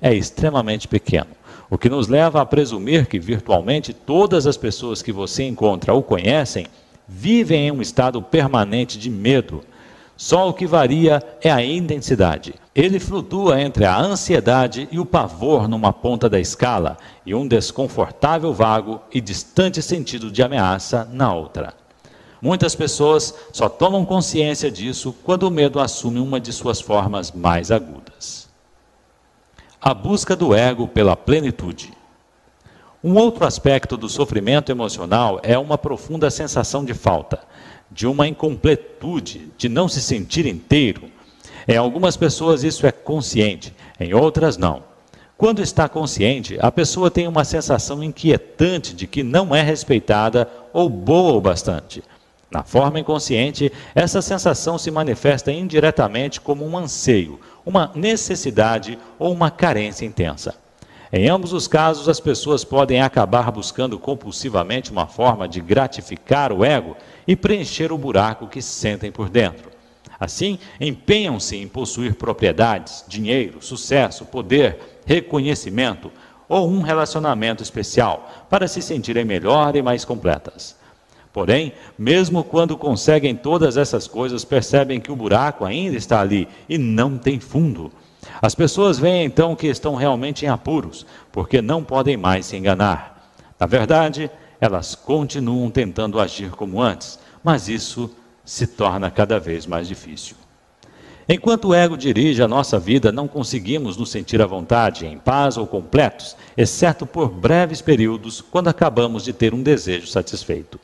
é extremamente pequeno, o que nos leva a presumir que virtualmente todas as pessoas que você encontra ou conhecem vivem em um estado permanente de medo. Só o que varia é a intensidade. Ele flutua entre a ansiedade e o pavor numa ponta da escala e um desconfortável vago e distante sentido de ameaça na outra. Muitas pessoas só tomam consciência disso quando o medo assume uma de suas formas mais agudas. A busca do ego pela plenitude. Um outro aspecto do sofrimento emocional é uma profunda sensação de falta, de uma incompletude, de não se sentir inteiro. Em algumas pessoas isso é consciente, em outras não. Quando está consciente, a pessoa tem uma sensação inquietante de que não é respeitada ou boa o bastante. Na forma inconsciente, essa sensação se manifesta indiretamente como um anseio, uma necessidade ou uma carência intensa. Em ambos os casos, as pessoas podem acabar buscando compulsivamente uma forma de gratificar o ego e preencher o buraco que sentem por dentro. Assim, empenham-se em possuir propriedades, dinheiro, sucesso, poder, reconhecimento ou um relacionamento especial para se sentirem melhor e mais completas. Porém, mesmo quando conseguem todas essas coisas, percebem que o buraco ainda está ali e não tem fundo. As pessoas veem então que estão realmente em apuros, porque não podem mais se enganar. Na verdade, elas continuam tentando agir como antes, mas isso se torna cada vez mais difícil. Enquanto o ego dirige a nossa vida, não conseguimos nos sentir à vontade, em paz ou completos, exceto por breves períodos, quando acabamos de ter um desejo satisfeito.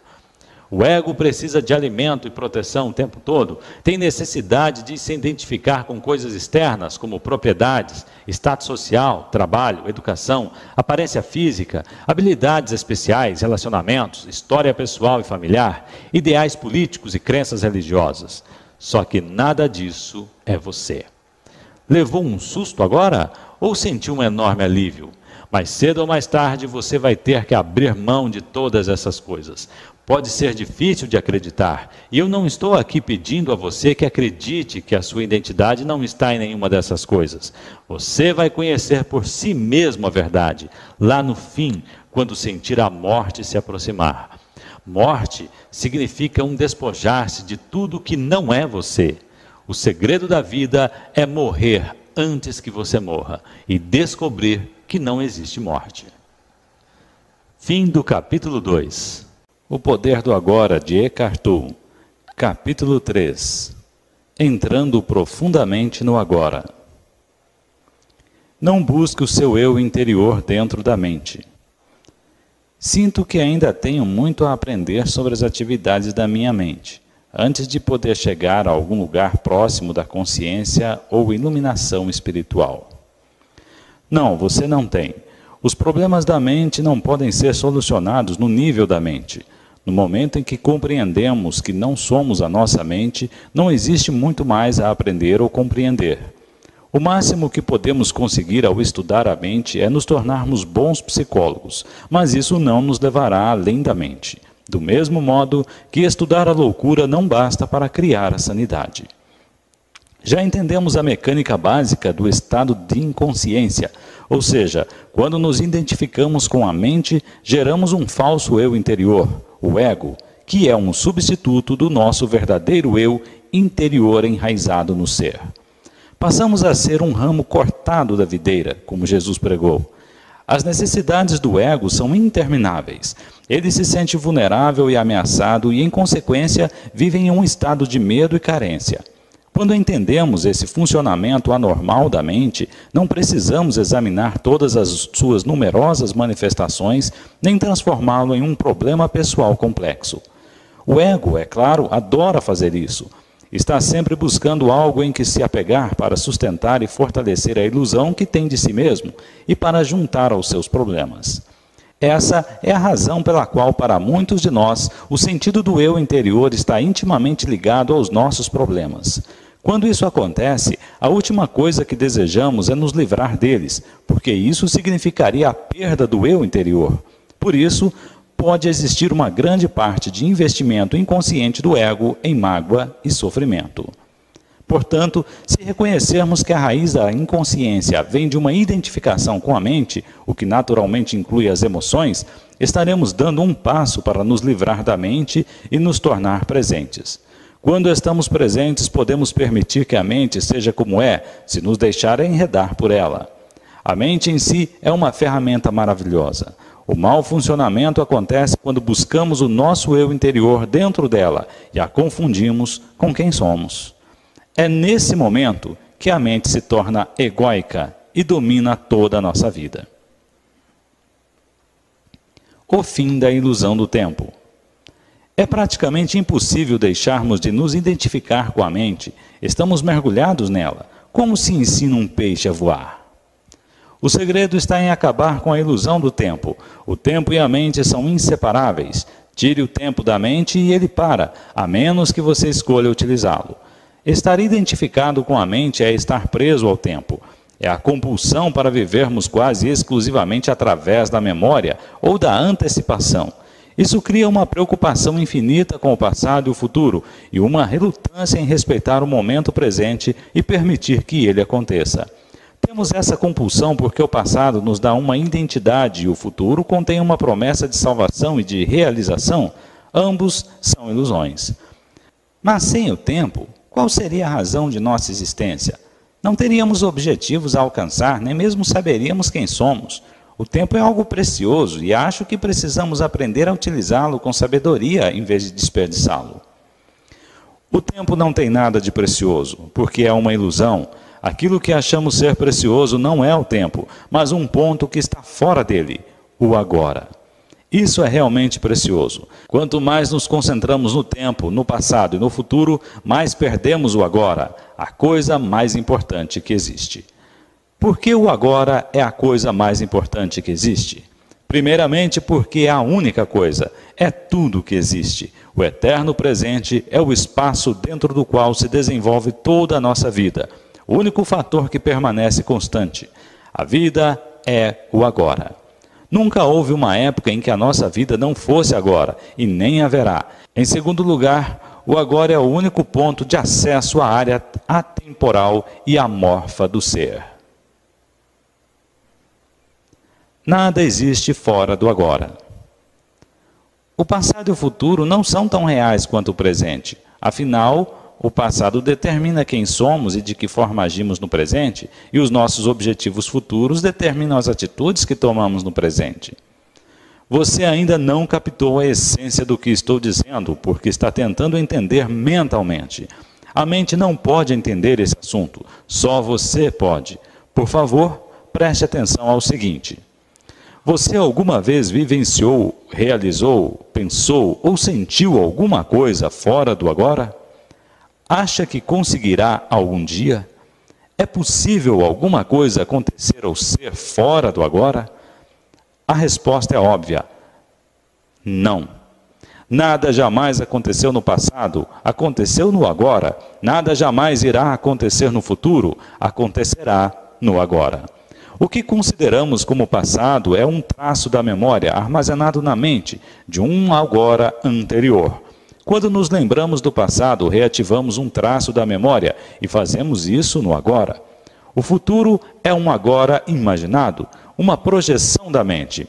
O ego precisa de alimento e proteção o tempo todo, tem necessidade de se identificar com coisas externas, como propriedades, status social, trabalho, educação, aparência física, habilidades especiais, relacionamentos, história pessoal e familiar, ideais políticos e crenças religiosas. Só que nada disso é você. Levou um susto agora ou sentiu um enorme alívio? Mais cedo ou mais tarde você vai ter que abrir mão de todas essas coisas, Pode ser difícil de acreditar, e eu não estou aqui pedindo a você que acredite que a sua identidade não está em nenhuma dessas coisas. Você vai conhecer por si mesmo a verdade, lá no fim, quando sentir a morte se aproximar. Morte significa um despojar-se de tudo que não é você. O segredo da vida é morrer antes que você morra e descobrir que não existe morte. Fim do capítulo 2. O Poder do Agora, de Eckhart Tolle, capítulo 3 Entrando profundamente no agora. Não busque o seu eu interior dentro da mente. Sinto que ainda tenho muito a aprender sobre as atividades da minha mente, antes de poder chegar a algum lugar próximo da consciência ou iluminação espiritual. Não, você não tem. Os problemas da mente não podem ser solucionados no nível da mente no momento em que compreendemos que não somos a nossa mente, não existe muito mais a aprender ou compreender. O máximo que podemos conseguir ao estudar a mente é nos tornarmos bons psicólogos, mas isso não nos levará além da mente. Do mesmo modo que estudar a loucura não basta para criar a sanidade. Já entendemos a mecânica básica do estado de inconsciência, ou seja, quando nos identificamos com a mente, geramos um falso eu interior, o ego, que é um substituto do nosso verdadeiro eu interior enraizado no ser. Passamos a ser um ramo cortado da videira, como Jesus pregou. As necessidades do ego são intermináveis. Ele se sente vulnerável e ameaçado e, em consequência, vive em um estado de medo e carência. Quando entendemos esse funcionamento anormal da mente, não precisamos examinar todas as suas numerosas manifestações, nem transformá-lo em um problema pessoal complexo. O ego, é claro, adora fazer isso. Está sempre buscando algo em que se apegar para sustentar e fortalecer a ilusão que tem de si mesmo e para juntar aos seus problemas. Essa é a razão pela qual, para muitos de nós, o sentido do eu interior está intimamente ligado aos nossos problemas. Quando isso acontece, a última coisa que desejamos é nos livrar deles, porque isso significaria a perda do eu interior. Por isso, pode existir uma grande parte de investimento inconsciente do ego em mágoa e sofrimento. Portanto, se reconhecermos que a raiz da inconsciência vem de uma identificação com a mente, o que naturalmente inclui as emoções, estaremos dando um passo para nos livrar da mente e nos tornar presentes. Quando estamos presentes, podemos permitir que a mente seja como é, se nos deixar enredar por ela. A mente em si é uma ferramenta maravilhosa. O mau funcionamento acontece quando buscamos o nosso eu interior dentro dela e a confundimos com quem somos. É nesse momento que a mente se torna egóica e domina toda a nossa vida. O fim da ilusão do tempo. É praticamente impossível deixarmos de nos identificar com a mente. Estamos mergulhados nela, como se ensina um peixe a voar. O segredo está em acabar com a ilusão do tempo. O tempo e a mente são inseparáveis. Tire o tempo da mente e ele para, a menos que você escolha utilizá-lo. Estar identificado com a mente é estar preso ao tempo. É a compulsão para vivermos quase exclusivamente através da memória ou da antecipação. Isso cria uma preocupação infinita com o passado e o futuro e uma relutância em respeitar o momento presente e permitir que ele aconteça. Temos essa compulsão porque o passado nos dá uma identidade e o futuro contém uma promessa de salvação e de realização. Ambos são ilusões. Mas sem o tempo, qual seria a razão de nossa existência? Não teríamos objetivos a alcançar, nem mesmo saberíamos quem somos. O tempo é algo precioso e acho que precisamos aprender a utilizá-lo com sabedoria em vez de desperdiçá-lo. O tempo não tem nada de precioso, porque é uma ilusão. Aquilo que achamos ser precioso não é o tempo, mas um ponto que está fora dele, o agora. Isso é realmente precioso. Quanto mais nos concentramos no tempo, no passado e no futuro, mais perdemos o agora, a coisa mais importante que existe. Por que o agora é a coisa mais importante que existe? Primeiramente, porque é a única coisa, é tudo que existe. O eterno presente é o espaço dentro do qual se desenvolve toda a nossa vida. O único fator que permanece constante. A vida é o agora. Nunca houve uma época em que a nossa vida não fosse agora, e nem haverá. Em segundo lugar, o agora é o único ponto de acesso à área atemporal e amorfa do ser. Nada existe fora do agora. O passado e o futuro não são tão reais quanto o presente. Afinal, o passado determina quem somos e de que forma agimos no presente, e os nossos objetivos futuros determinam as atitudes que tomamos no presente. Você ainda não captou a essência do que estou dizendo, porque está tentando entender mentalmente. A mente não pode entender esse assunto, só você pode. Por favor, preste atenção ao seguinte. Você alguma vez vivenciou, realizou, pensou ou sentiu alguma coisa fora do agora? Acha que conseguirá algum dia? É possível alguma coisa acontecer ou ser fora do agora? A resposta é óbvia: não. Nada jamais aconteceu no passado, aconteceu no agora. Nada jamais irá acontecer no futuro, acontecerá no agora. O que consideramos como passado é um traço da memória armazenado na mente de um agora anterior. Quando nos lembramos do passado, reativamos um traço da memória e fazemos isso no agora. O futuro é um agora imaginado, uma projeção da mente.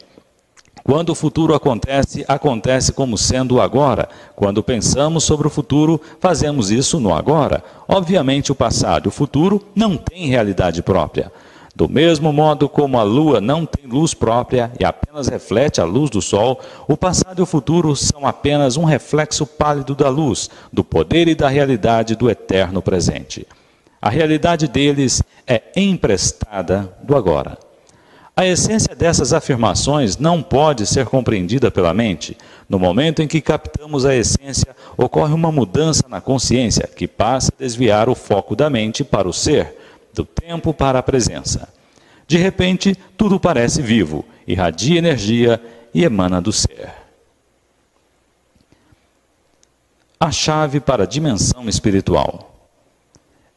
Quando o futuro acontece, acontece como sendo o agora. Quando pensamos sobre o futuro, fazemos isso no agora. Obviamente, o passado e o futuro não têm realidade própria. Do mesmo modo como a lua não tem luz própria e apenas reflete a luz do sol, o passado e o futuro são apenas um reflexo pálido da luz, do poder e da realidade do eterno presente. A realidade deles é emprestada do agora. A essência dessas afirmações não pode ser compreendida pela mente. No momento em que captamos a essência, ocorre uma mudança na consciência que passa a desviar o foco da mente para o ser do tempo para a presença. De repente, tudo parece vivo, irradia energia e emana do ser. A chave para a dimensão espiritual.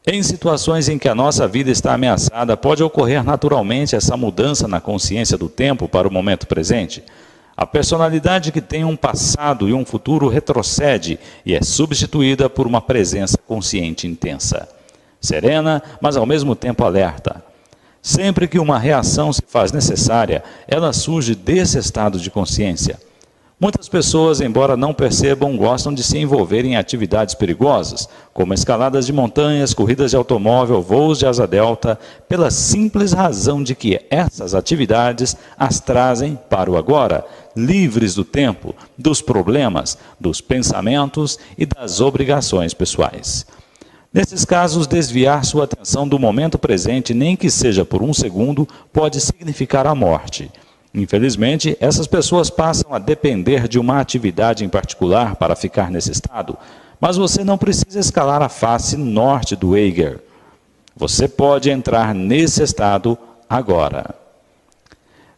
Em situações em que a nossa vida está ameaçada, pode ocorrer naturalmente essa mudança na consciência do tempo para o momento presente. A personalidade que tem um passado e um futuro retrocede e é substituída por uma presença consciente intensa. Serena, mas ao mesmo tempo alerta. Sempre que uma reação se faz necessária, ela surge desse estado de consciência. Muitas pessoas, embora não percebam, gostam de se envolver em atividades perigosas, como escaladas de montanhas, corridas de automóvel, voos de asa delta, pela simples razão de que essas atividades as trazem para o agora, livres do tempo, dos problemas, dos pensamentos e das obrigações pessoais. Nesses casos, desviar sua atenção do momento presente, nem que seja por um segundo, pode significar a morte. Infelizmente, essas pessoas passam a depender de uma atividade em particular para ficar nesse estado, mas você não precisa escalar a face norte do Eiger. Você pode entrar nesse estado agora.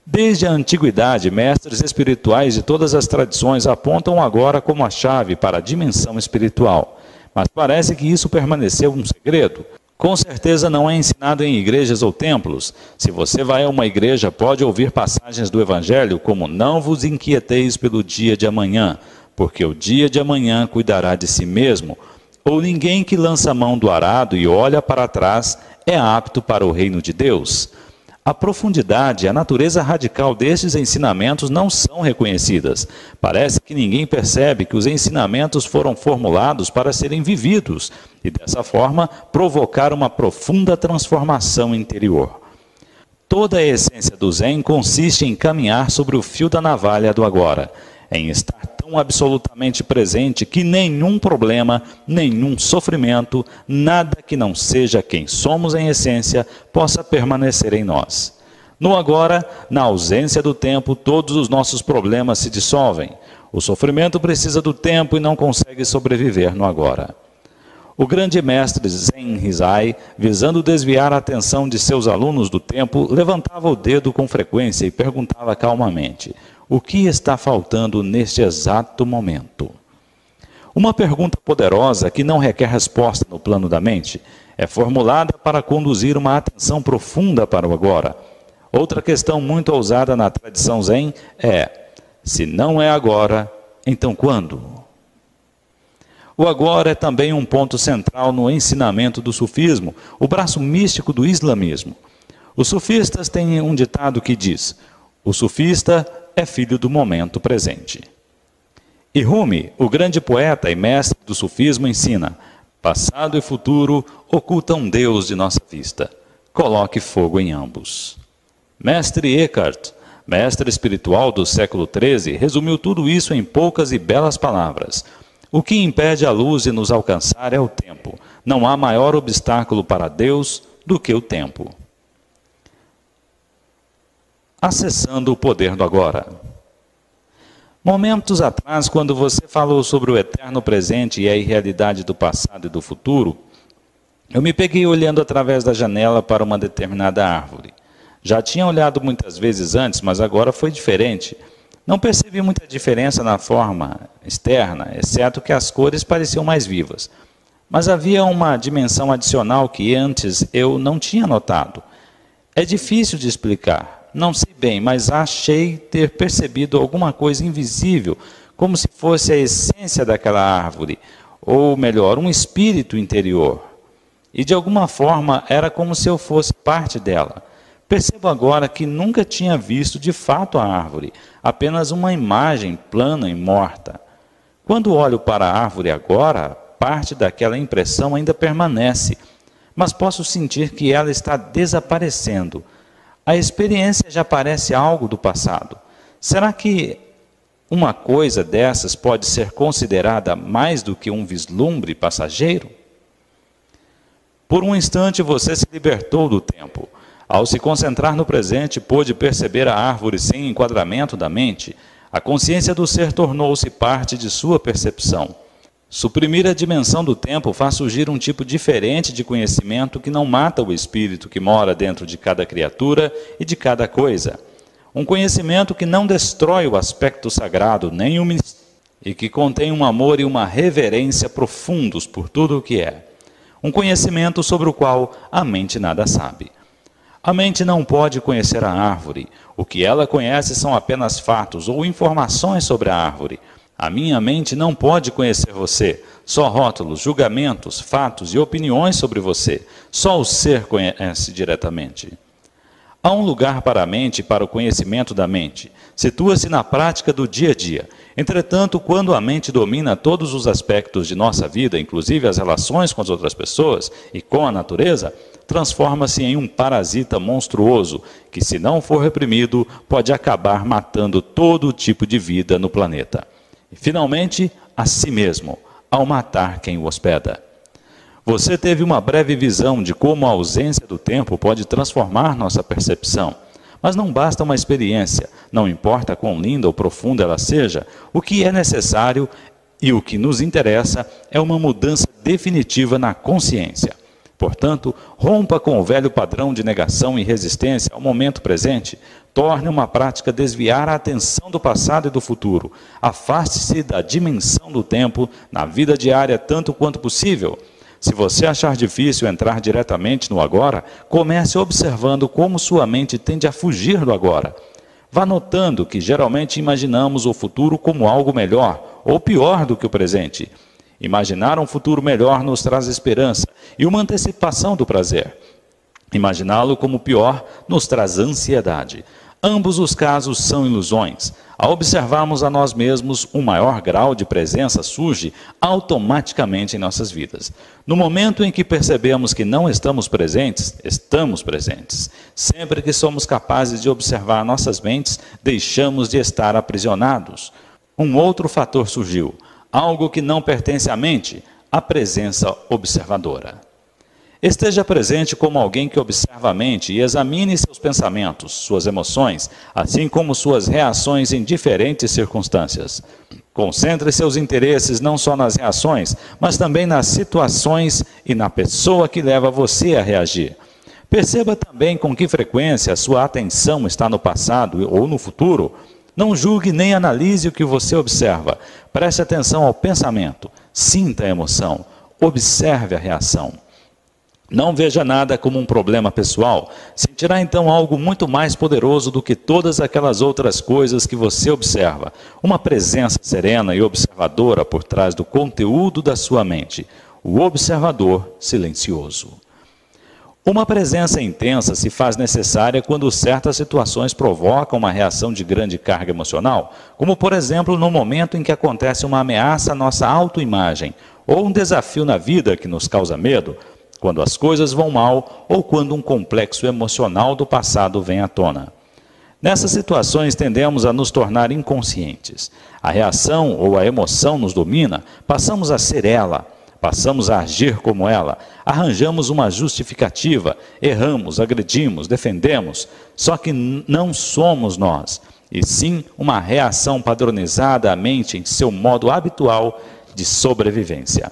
Desde a antiguidade, mestres espirituais de todas as tradições apontam agora como a chave para a dimensão espiritual. Mas parece que isso permaneceu um segredo. Com certeza não é ensinado em igrejas ou templos. Se você vai a uma igreja, pode ouvir passagens do Evangelho como: Não vos inquieteis pelo dia de amanhã, porque o dia de amanhã cuidará de si mesmo. Ou ninguém que lança a mão do arado e olha para trás é apto para o reino de Deus. A profundidade e a natureza radical destes ensinamentos não são reconhecidas. Parece que ninguém percebe que os ensinamentos foram formulados para serem vividos e, dessa forma, provocar uma profunda transformação interior. Toda a essência do Zen consiste em caminhar sobre o fio da navalha do agora, em estar tão absolutamente presente que nenhum problema, nenhum sofrimento, nada que não seja quem somos em essência, possa permanecer em nós. No agora, na ausência do tempo, todos os nossos problemas se dissolvem. O sofrimento precisa do tempo e não consegue sobreviver no agora. O grande mestre Zen Rizai, visando desviar a atenção de seus alunos do tempo, levantava o dedo com frequência e perguntava calmamente: o que está faltando neste exato momento? Uma pergunta poderosa que não requer resposta no plano da mente é formulada para conduzir uma atenção profunda para o agora. Outra questão muito ousada na tradição Zen é: se não é agora, então quando? O agora é também um ponto central no ensinamento do sufismo, o braço místico do islamismo. Os sufistas têm um ditado que diz: o sufista é filho do momento presente. E Rumi, o grande poeta e mestre do sufismo, ensina: passado e futuro ocultam Deus de nossa vista. Coloque fogo em ambos. Mestre Eckhart, mestre espiritual do século XIII, resumiu tudo isso em poucas e belas palavras. O que impede a luz de nos alcançar é o tempo. Não há maior obstáculo para Deus do que o tempo acessando o poder do agora. Momentos atrás, quando você falou sobre o eterno presente e a irrealidade do passado e do futuro, eu me peguei olhando através da janela para uma determinada árvore. Já tinha olhado muitas vezes antes, mas agora foi diferente. Não percebi muita diferença na forma externa, exceto que as cores pareciam mais vivas. Mas havia uma dimensão adicional que antes eu não tinha notado. É difícil de explicar. Não sei bem, mas achei ter percebido alguma coisa invisível, como se fosse a essência daquela árvore, ou melhor, um espírito interior. E de alguma forma era como se eu fosse parte dela. Percebo agora que nunca tinha visto de fato a árvore, apenas uma imagem plana e morta. Quando olho para a árvore agora, parte daquela impressão ainda permanece, mas posso sentir que ela está desaparecendo a experiência já parece algo do passado. Será que uma coisa dessas pode ser considerada mais do que um vislumbre passageiro? Por um instante você se libertou do tempo. Ao se concentrar no presente, pôde perceber a árvore sem enquadramento da mente. A consciência do ser tornou-se parte de sua percepção. Suprimir a dimensão do tempo faz surgir um tipo diferente de conhecimento que não mata o espírito que mora dentro de cada criatura e de cada coisa. Um conhecimento que não destrói o aspecto sagrado nem o e que contém um amor e uma reverência profundos por tudo o que é. Um conhecimento sobre o qual a mente nada sabe. A mente não pode conhecer a árvore. O que ela conhece são apenas fatos ou informações sobre a árvore. A minha mente não pode conhecer você, só rótulos, julgamentos, fatos e opiniões sobre você. Só o ser conhece diretamente. Há um lugar para a mente e para o conhecimento da mente. Situa-se na prática do dia a dia. Entretanto, quando a mente domina todos os aspectos de nossa vida, inclusive as relações com as outras pessoas e com a natureza, transforma-se em um parasita monstruoso que, se não for reprimido, pode acabar matando todo tipo de vida no planeta. E, finalmente, a si mesmo, ao matar quem o hospeda. Você teve uma breve visão de como a ausência do tempo pode transformar nossa percepção. Mas não basta uma experiência, não importa quão linda ou profunda ela seja, o que é necessário e o que nos interessa é uma mudança definitiva na consciência. Portanto, rompa com o velho padrão de negação e resistência ao momento presente. Torne uma prática desviar a atenção do passado e do futuro. Afaste-se da dimensão do tempo na vida diária tanto quanto possível. Se você achar difícil entrar diretamente no agora, comece observando como sua mente tende a fugir do agora. Vá notando que geralmente imaginamos o futuro como algo melhor ou pior do que o presente. Imaginar um futuro melhor nos traz esperança e uma antecipação do prazer. Imaginá-lo como pior nos traz ansiedade. Ambos os casos são ilusões. Ao observarmos a nós mesmos, um maior grau de presença surge automaticamente em nossas vidas. No momento em que percebemos que não estamos presentes, estamos presentes. Sempre que somos capazes de observar nossas mentes, deixamos de estar aprisionados. Um outro fator surgiu, algo que não pertence à mente, a presença observadora. Esteja presente como alguém que observa a mente e examine seus pensamentos, suas emoções, assim como suas reações em diferentes circunstâncias. Concentre seus interesses não só nas reações, mas também nas situações e na pessoa que leva você a reagir. Perceba também com que frequência sua atenção está no passado ou no futuro. Não julgue nem analise o que você observa. Preste atenção ao pensamento, sinta a emoção, observe a reação. Não veja nada como um problema pessoal, sentirá então algo muito mais poderoso do que todas aquelas outras coisas que você observa. Uma presença serena e observadora por trás do conteúdo da sua mente. O observador silencioso. Uma presença intensa se faz necessária quando certas situações provocam uma reação de grande carga emocional, como por exemplo no momento em que acontece uma ameaça à nossa autoimagem, ou um desafio na vida que nos causa medo quando as coisas vão mal ou quando um complexo emocional do passado vem à tona. Nessas situações tendemos a nos tornar inconscientes. A reação ou a emoção nos domina, passamos a ser ela, passamos a agir como ela, arranjamos uma justificativa, erramos, agredimos, defendemos, só que não somos nós, e sim uma reação padronizada à mente em seu modo habitual de sobrevivência.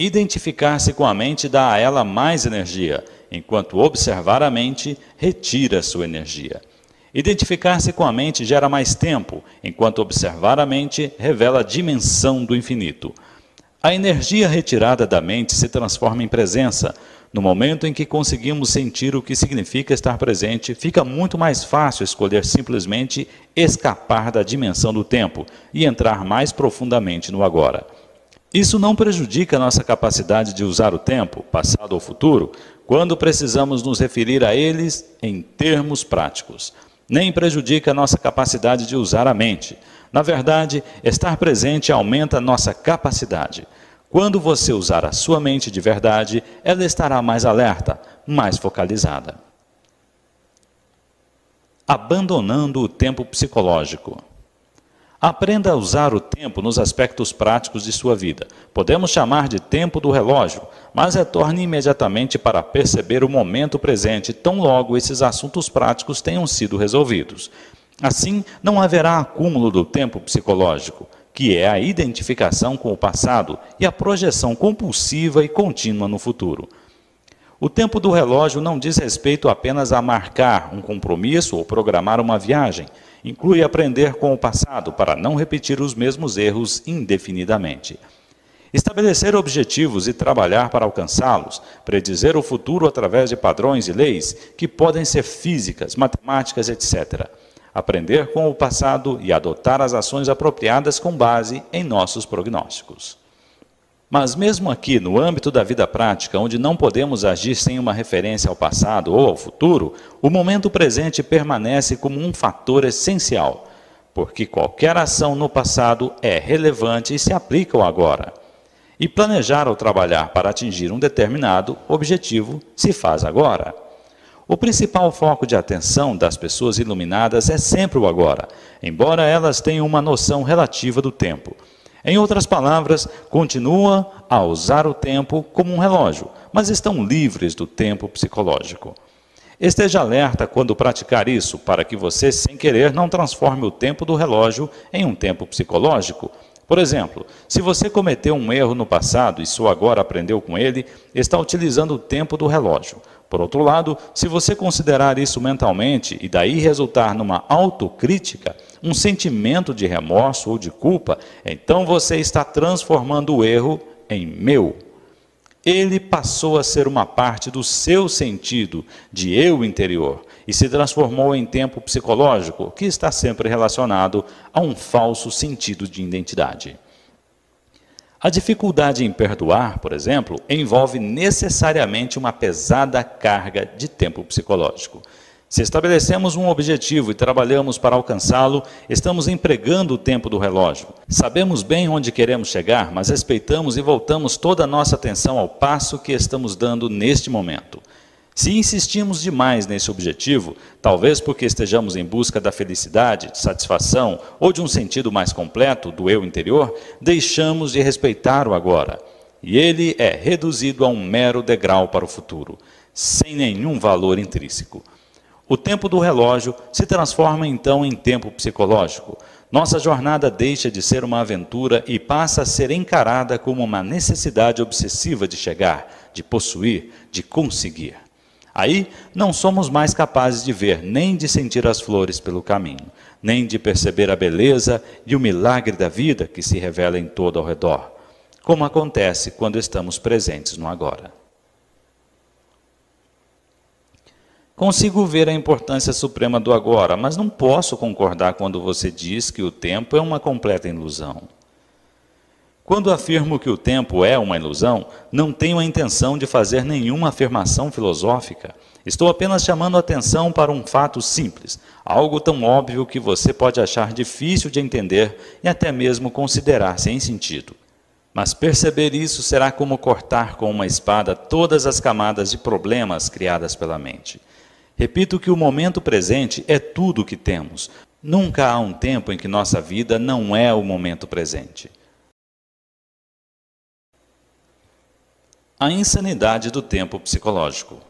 Identificar-se com a mente dá a ela mais energia, enquanto observar a mente retira sua energia. Identificar-se com a mente gera mais tempo, enquanto observar a mente revela a dimensão do infinito. A energia retirada da mente se transforma em presença. No momento em que conseguimos sentir o que significa estar presente, fica muito mais fácil escolher simplesmente escapar da dimensão do tempo e entrar mais profundamente no agora. Isso não prejudica a nossa capacidade de usar o tempo, passado ou futuro, quando precisamos nos referir a eles em termos práticos. Nem prejudica a nossa capacidade de usar a mente. Na verdade, estar presente aumenta a nossa capacidade. Quando você usar a sua mente de verdade, ela estará mais alerta, mais focalizada. Abandonando o tempo psicológico. Aprenda a usar o tempo nos aspectos práticos de sua vida. Podemos chamar de tempo do relógio, mas retorne imediatamente para perceber o momento presente, tão logo esses assuntos práticos tenham sido resolvidos. Assim, não haverá acúmulo do tempo psicológico, que é a identificação com o passado e a projeção compulsiva e contínua no futuro. O tempo do relógio não diz respeito apenas a marcar um compromisso ou programar uma viagem Inclui aprender com o passado para não repetir os mesmos erros indefinidamente. Estabelecer objetivos e trabalhar para alcançá-los, predizer o futuro através de padrões e leis que podem ser físicas, matemáticas, etc. Aprender com o passado e adotar as ações apropriadas com base em nossos prognósticos. Mas, mesmo aqui, no âmbito da vida prática, onde não podemos agir sem uma referência ao passado ou ao futuro, o momento presente permanece como um fator essencial, porque qualquer ação no passado é relevante e se aplica ao agora. E planejar ou trabalhar para atingir um determinado objetivo se faz agora. O principal foco de atenção das pessoas iluminadas é sempre o agora, embora elas tenham uma noção relativa do tempo. Em outras palavras, continuam a usar o tempo como um relógio, mas estão livres do tempo psicológico. Esteja alerta quando praticar isso, para que você, sem querer, não transforme o tempo do relógio em um tempo psicológico. Por exemplo, se você cometeu um erro no passado e só agora aprendeu com ele, está utilizando o tempo do relógio. Por outro lado, se você considerar isso mentalmente e daí resultar numa autocrítica, um sentimento de remorso ou de culpa, então você está transformando o erro em meu. Ele passou a ser uma parte do seu sentido de eu interior e se transformou em tempo psicológico, que está sempre relacionado a um falso sentido de identidade. A dificuldade em perdoar, por exemplo, envolve necessariamente uma pesada carga de tempo psicológico. Se estabelecemos um objetivo e trabalhamos para alcançá-lo, estamos empregando o tempo do relógio. Sabemos bem onde queremos chegar, mas respeitamos e voltamos toda a nossa atenção ao passo que estamos dando neste momento. Se insistimos demais nesse objetivo, talvez porque estejamos em busca da felicidade, de satisfação ou de um sentido mais completo do eu interior, deixamos de respeitar o agora. E ele é reduzido a um mero degrau para o futuro, sem nenhum valor intrínseco. O tempo do relógio se transforma então em tempo psicológico. Nossa jornada deixa de ser uma aventura e passa a ser encarada como uma necessidade obsessiva de chegar, de possuir, de conseguir. Aí não somos mais capazes de ver nem de sentir as flores pelo caminho, nem de perceber a beleza e o milagre da vida que se revela em todo ao redor, como acontece quando estamos presentes no agora. Consigo ver a importância suprema do agora, mas não posso concordar quando você diz que o tempo é uma completa ilusão. Quando afirmo que o tempo é uma ilusão, não tenho a intenção de fazer nenhuma afirmação filosófica. Estou apenas chamando a atenção para um fato simples, algo tão óbvio que você pode achar difícil de entender e até mesmo considerar sem sentido. Mas perceber isso será como cortar com uma espada todas as camadas de problemas criadas pela mente. Repito que o momento presente é tudo o que temos. Nunca há um tempo em que nossa vida não é o momento presente. A insanidade do tempo psicológico.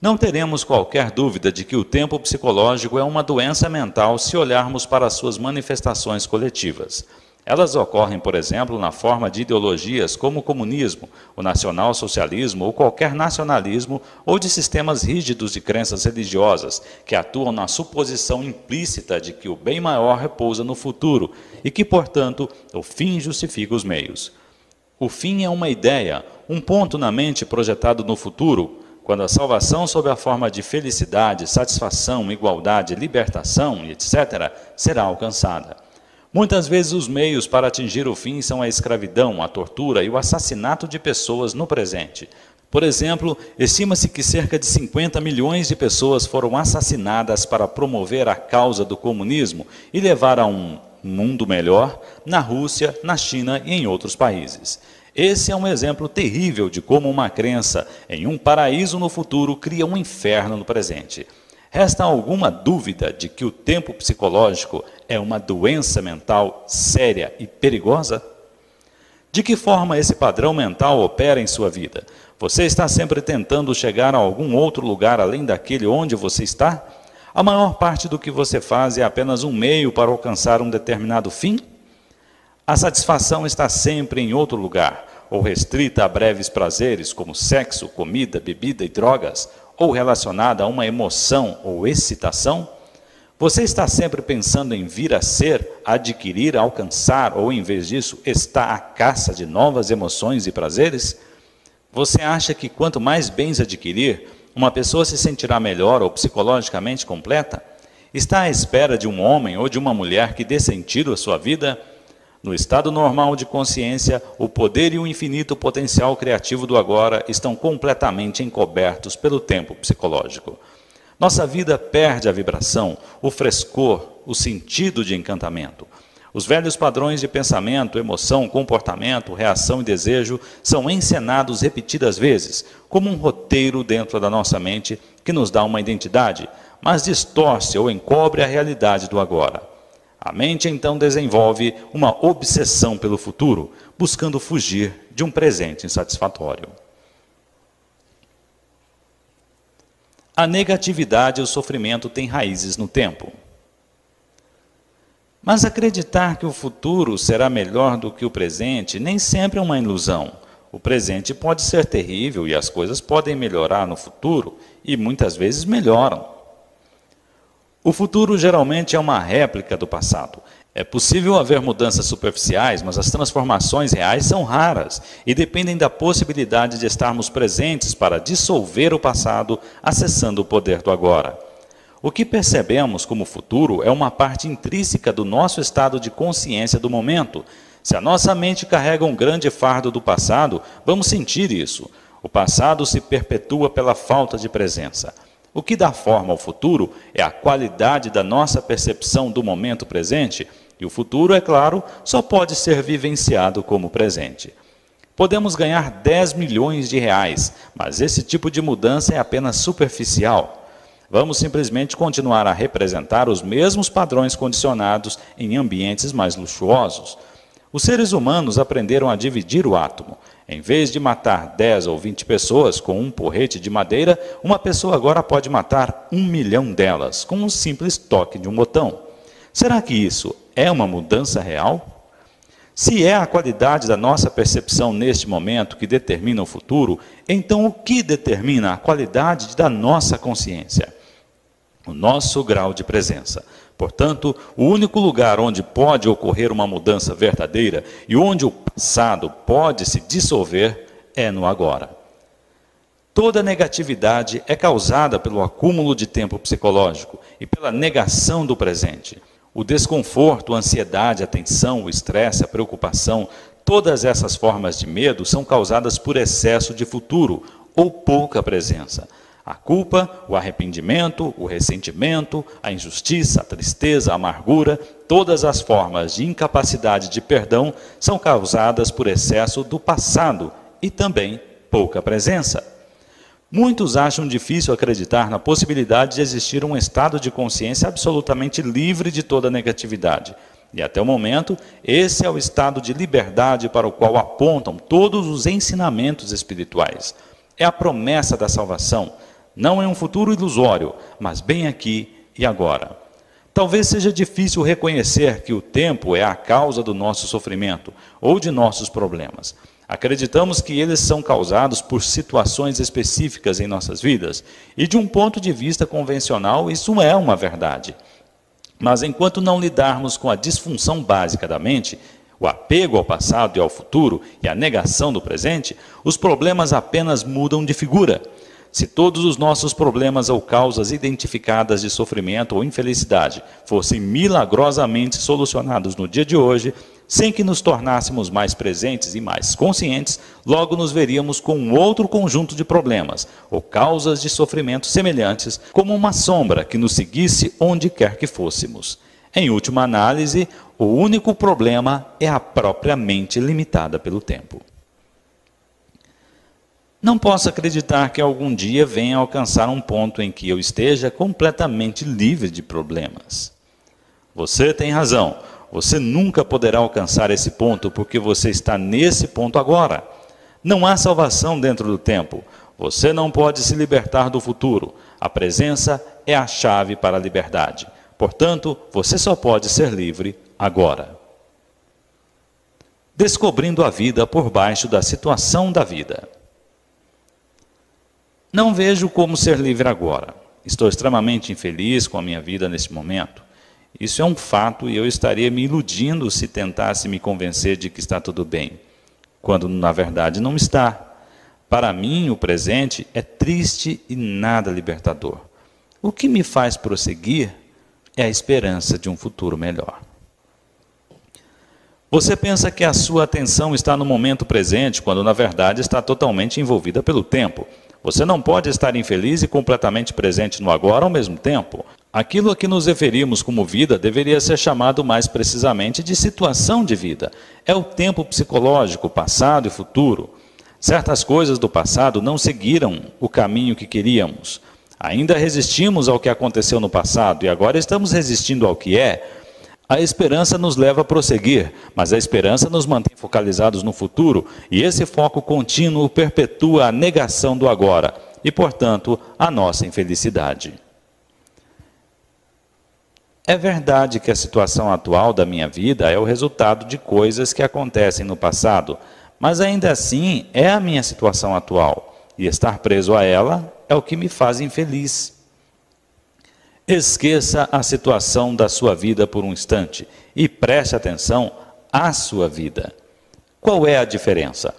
Não teremos qualquer dúvida de que o tempo psicológico é uma doença mental se olharmos para suas manifestações coletivas. Elas ocorrem, por exemplo, na forma de ideologias como o comunismo, o nacionalsocialismo ou qualquer nacionalismo, ou de sistemas rígidos de crenças religiosas, que atuam na suposição implícita de que o bem maior repousa no futuro e que, portanto, o fim justifica os meios. O fim é uma ideia, um ponto na mente projetado no futuro, quando a salvação sob a forma de felicidade, satisfação, igualdade, libertação etc. será alcançada. Muitas vezes os meios para atingir o fim são a escravidão, a tortura e o assassinato de pessoas no presente. Por exemplo, estima-se que cerca de 50 milhões de pessoas foram assassinadas para promover a causa do comunismo e levar a um mundo melhor na Rússia, na China e em outros países. Esse é um exemplo terrível de como uma crença em um paraíso no futuro cria um inferno no presente. Resta alguma dúvida de que o tempo psicológico é uma doença mental séria e perigosa? De que forma esse padrão mental opera em sua vida? Você está sempre tentando chegar a algum outro lugar além daquele onde você está? A maior parte do que você faz é apenas um meio para alcançar um determinado fim? A satisfação está sempre em outro lugar, ou restrita a breves prazeres como sexo, comida, bebida e drogas, ou relacionada a uma emoção ou excitação? Você está sempre pensando em vir a ser, adquirir, alcançar, ou em vez disso, está à caça de novas emoções e prazeres? Você acha que quanto mais bens adquirir, uma pessoa se sentirá melhor ou psicologicamente completa? Está à espera de um homem ou de uma mulher que dê sentido à sua vida? No estado normal de consciência, o poder e o infinito potencial criativo do agora estão completamente encobertos pelo tempo psicológico. Nossa vida perde a vibração, o frescor, o sentido de encantamento. Os velhos padrões de pensamento, emoção, comportamento, reação e desejo são encenados repetidas vezes, como um roteiro dentro da nossa mente que nos dá uma identidade, mas distorce ou encobre a realidade do agora. A mente então desenvolve uma obsessão pelo futuro, buscando fugir de um presente insatisfatório. A negatividade e o sofrimento têm raízes no tempo. Mas acreditar que o futuro será melhor do que o presente nem sempre é uma ilusão. O presente pode ser terrível e as coisas podem melhorar no futuro, e muitas vezes melhoram. O futuro geralmente é uma réplica do passado. É possível haver mudanças superficiais, mas as transformações reais são raras e dependem da possibilidade de estarmos presentes para dissolver o passado, acessando o poder do agora. O que percebemos como futuro é uma parte intrínseca do nosso estado de consciência do momento. Se a nossa mente carrega um grande fardo do passado, vamos sentir isso. O passado se perpetua pela falta de presença. O que dá forma ao futuro é a qualidade da nossa percepção do momento presente, e o futuro, é claro, só pode ser vivenciado como presente. Podemos ganhar 10 milhões de reais, mas esse tipo de mudança é apenas superficial. Vamos simplesmente continuar a representar os mesmos padrões condicionados em ambientes mais luxuosos. Os seres humanos aprenderam a dividir o átomo. Em vez de matar 10 ou 20 pessoas com um porrete de madeira, uma pessoa agora pode matar um milhão delas com um simples toque de um botão. Será que isso é uma mudança real? Se é a qualidade da nossa percepção neste momento que determina o futuro, então o que determina a qualidade da nossa consciência? O nosso grau de presença. Portanto, o único lugar onde pode ocorrer uma mudança verdadeira e onde o passado pode se dissolver é no agora. Toda negatividade é causada pelo acúmulo de tempo psicológico e pela negação do presente. O desconforto, a ansiedade, a tensão, o estresse, a preocupação, todas essas formas de medo são causadas por excesso de futuro ou pouca presença. A culpa, o arrependimento, o ressentimento, a injustiça, a tristeza, a amargura, todas as formas de incapacidade de perdão são causadas por excesso do passado e também pouca presença. Muitos acham difícil acreditar na possibilidade de existir um estado de consciência absolutamente livre de toda negatividade. E até o momento, esse é o estado de liberdade para o qual apontam todos os ensinamentos espirituais. É a promessa da salvação não em um futuro ilusório, mas bem aqui e agora. Talvez seja difícil reconhecer que o tempo é a causa do nosso sofrimento ou de nossos problemas. Acreditamos que eles são causados por situações específicas em nossas vidas, e de um ponto de vista convencional, isso é uma verdade. Mas enquanto não lidarmos com a disfunção básica da mente, o apego ao passado e ao futuro e a negação do presente, os problemas apenas mudam de figura. Se todos os nossos problemas ou causas identificadas de sofrimento ou infelicidade fossem milagrosamente solucionados no dia de hoje, sem que nos tornássemos mais presentes e mais conscientes, logo nos veríamos com um outro conjunto de problemas ou causas de sofrimento semelhantes, como uma sombra que nos seguisse onde quer que fôssemos. Em última análise, o único problema é a própria mente limitada pelo tempo. Não posso acreditar que algum dia venha alcançar um ponto em que eu esteja completamente livre de problemas. Você tem razão. Você nunca poderá alcançar esse ponto porque você está nesse ponto agora. Não há salvação dentro do tempo. Você não pode se libertar do futuro. A presença é a chave para a liberdade. Portanto, você só pode ser livre agora. Descobrindo a vida por baixo da situação da vida. Não vejo como ser livre agora. Estou extremamente infeliz com a minha vida nesse momento. Isso é um fato e eu estaria me iludindo se tentasse me convencer de que está tudo bem, quando na verdade não está. Para mim, o presente é triste e nada libertador. O que me faz prosseguir é a esperança de um futuro melhor. Você pensa que a sua atenção está no momento presente, quando na verdade está totalmente envolvida pelo tempo. Você não pode estar infeliz e completamente presente no agora ao mesmo tempo. Aquilo a que nos referimos como vida deveria ser chamado mais precisamente de situação de vida. É o tempo psicológico, passado e futuro. Certas coisas do passado não seguiram o caminho que queríamos. Ainda resistimos ao que aconteceu no passado e agora estamos resistindo ao que é. A esperança nos leva a prosseguir, mas a esperança nos mantém focalizados no futuro, e esse foco contínuo perpetua a negação do agora e, portanto, a nossa infelicidade. É verdade que a situação atual da minha vida é o resultado de coisas que acontecem no passado, mas ainda assim é a minha situação atual, e estar preso a ela é o que me faz infeliz. Esqueça a situação da sua vida por um instante e preste atenção à sua vida. Qual é a diferença?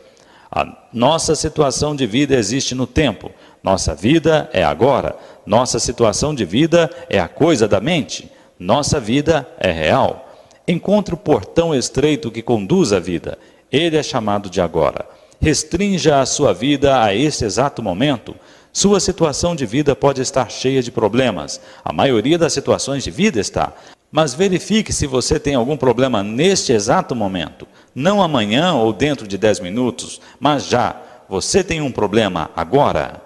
A nossa situação de vida existe no tempo, nossa vida é agora, nossa situação de vida é a coisa da mente, nossa vida é real. Encontre o portão estreito que conduz à vida, ele é chamado de agora. Restrinja a sua vida a este exato momento. Sua situação de vida pode estar cheia de problemas. A maioria das situações de vida está. Mas verifique se você tem algum problema neste exato momento. Não amanhã ou dentro de 10 minutos, mas já. Você tem um problema agora.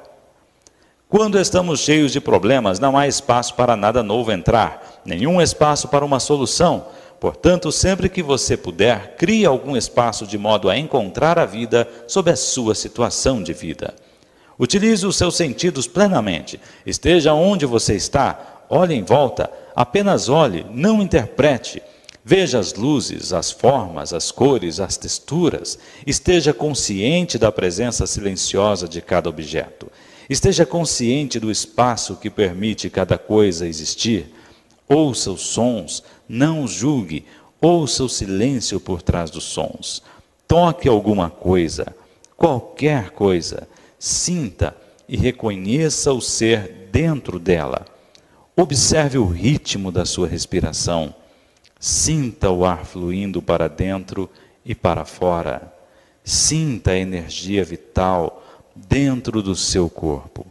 Quando estamos cheios de problemas, não há espaço para nada novo entrar, nenhum espaço para uma solução. Portanto, sempre que você puder, crie algum espaço de modo a encontrar a vida sob a sua situação de vida. Utilize os seus sentidos plenamente. Esteja onde você está, olhe em volta, apenas olhe, não interprete. Veja as luzes, as formas, as cores, as texturas. Esteja consciente da presença silenciosa de cada objeto. Esteja consciente do espaço que permite cada coisa existir. Ouça os sons, não os julgue. Ouça o silêncio por trás dos sons. Toque alguma coisa, qualquer coisa sinta e reconheça o ser dentro dela. Observe o ritmo da sua respiração. Sinta o ar fluindo para dentro e para fora. Sinta a energia vital dentro do seu corpo.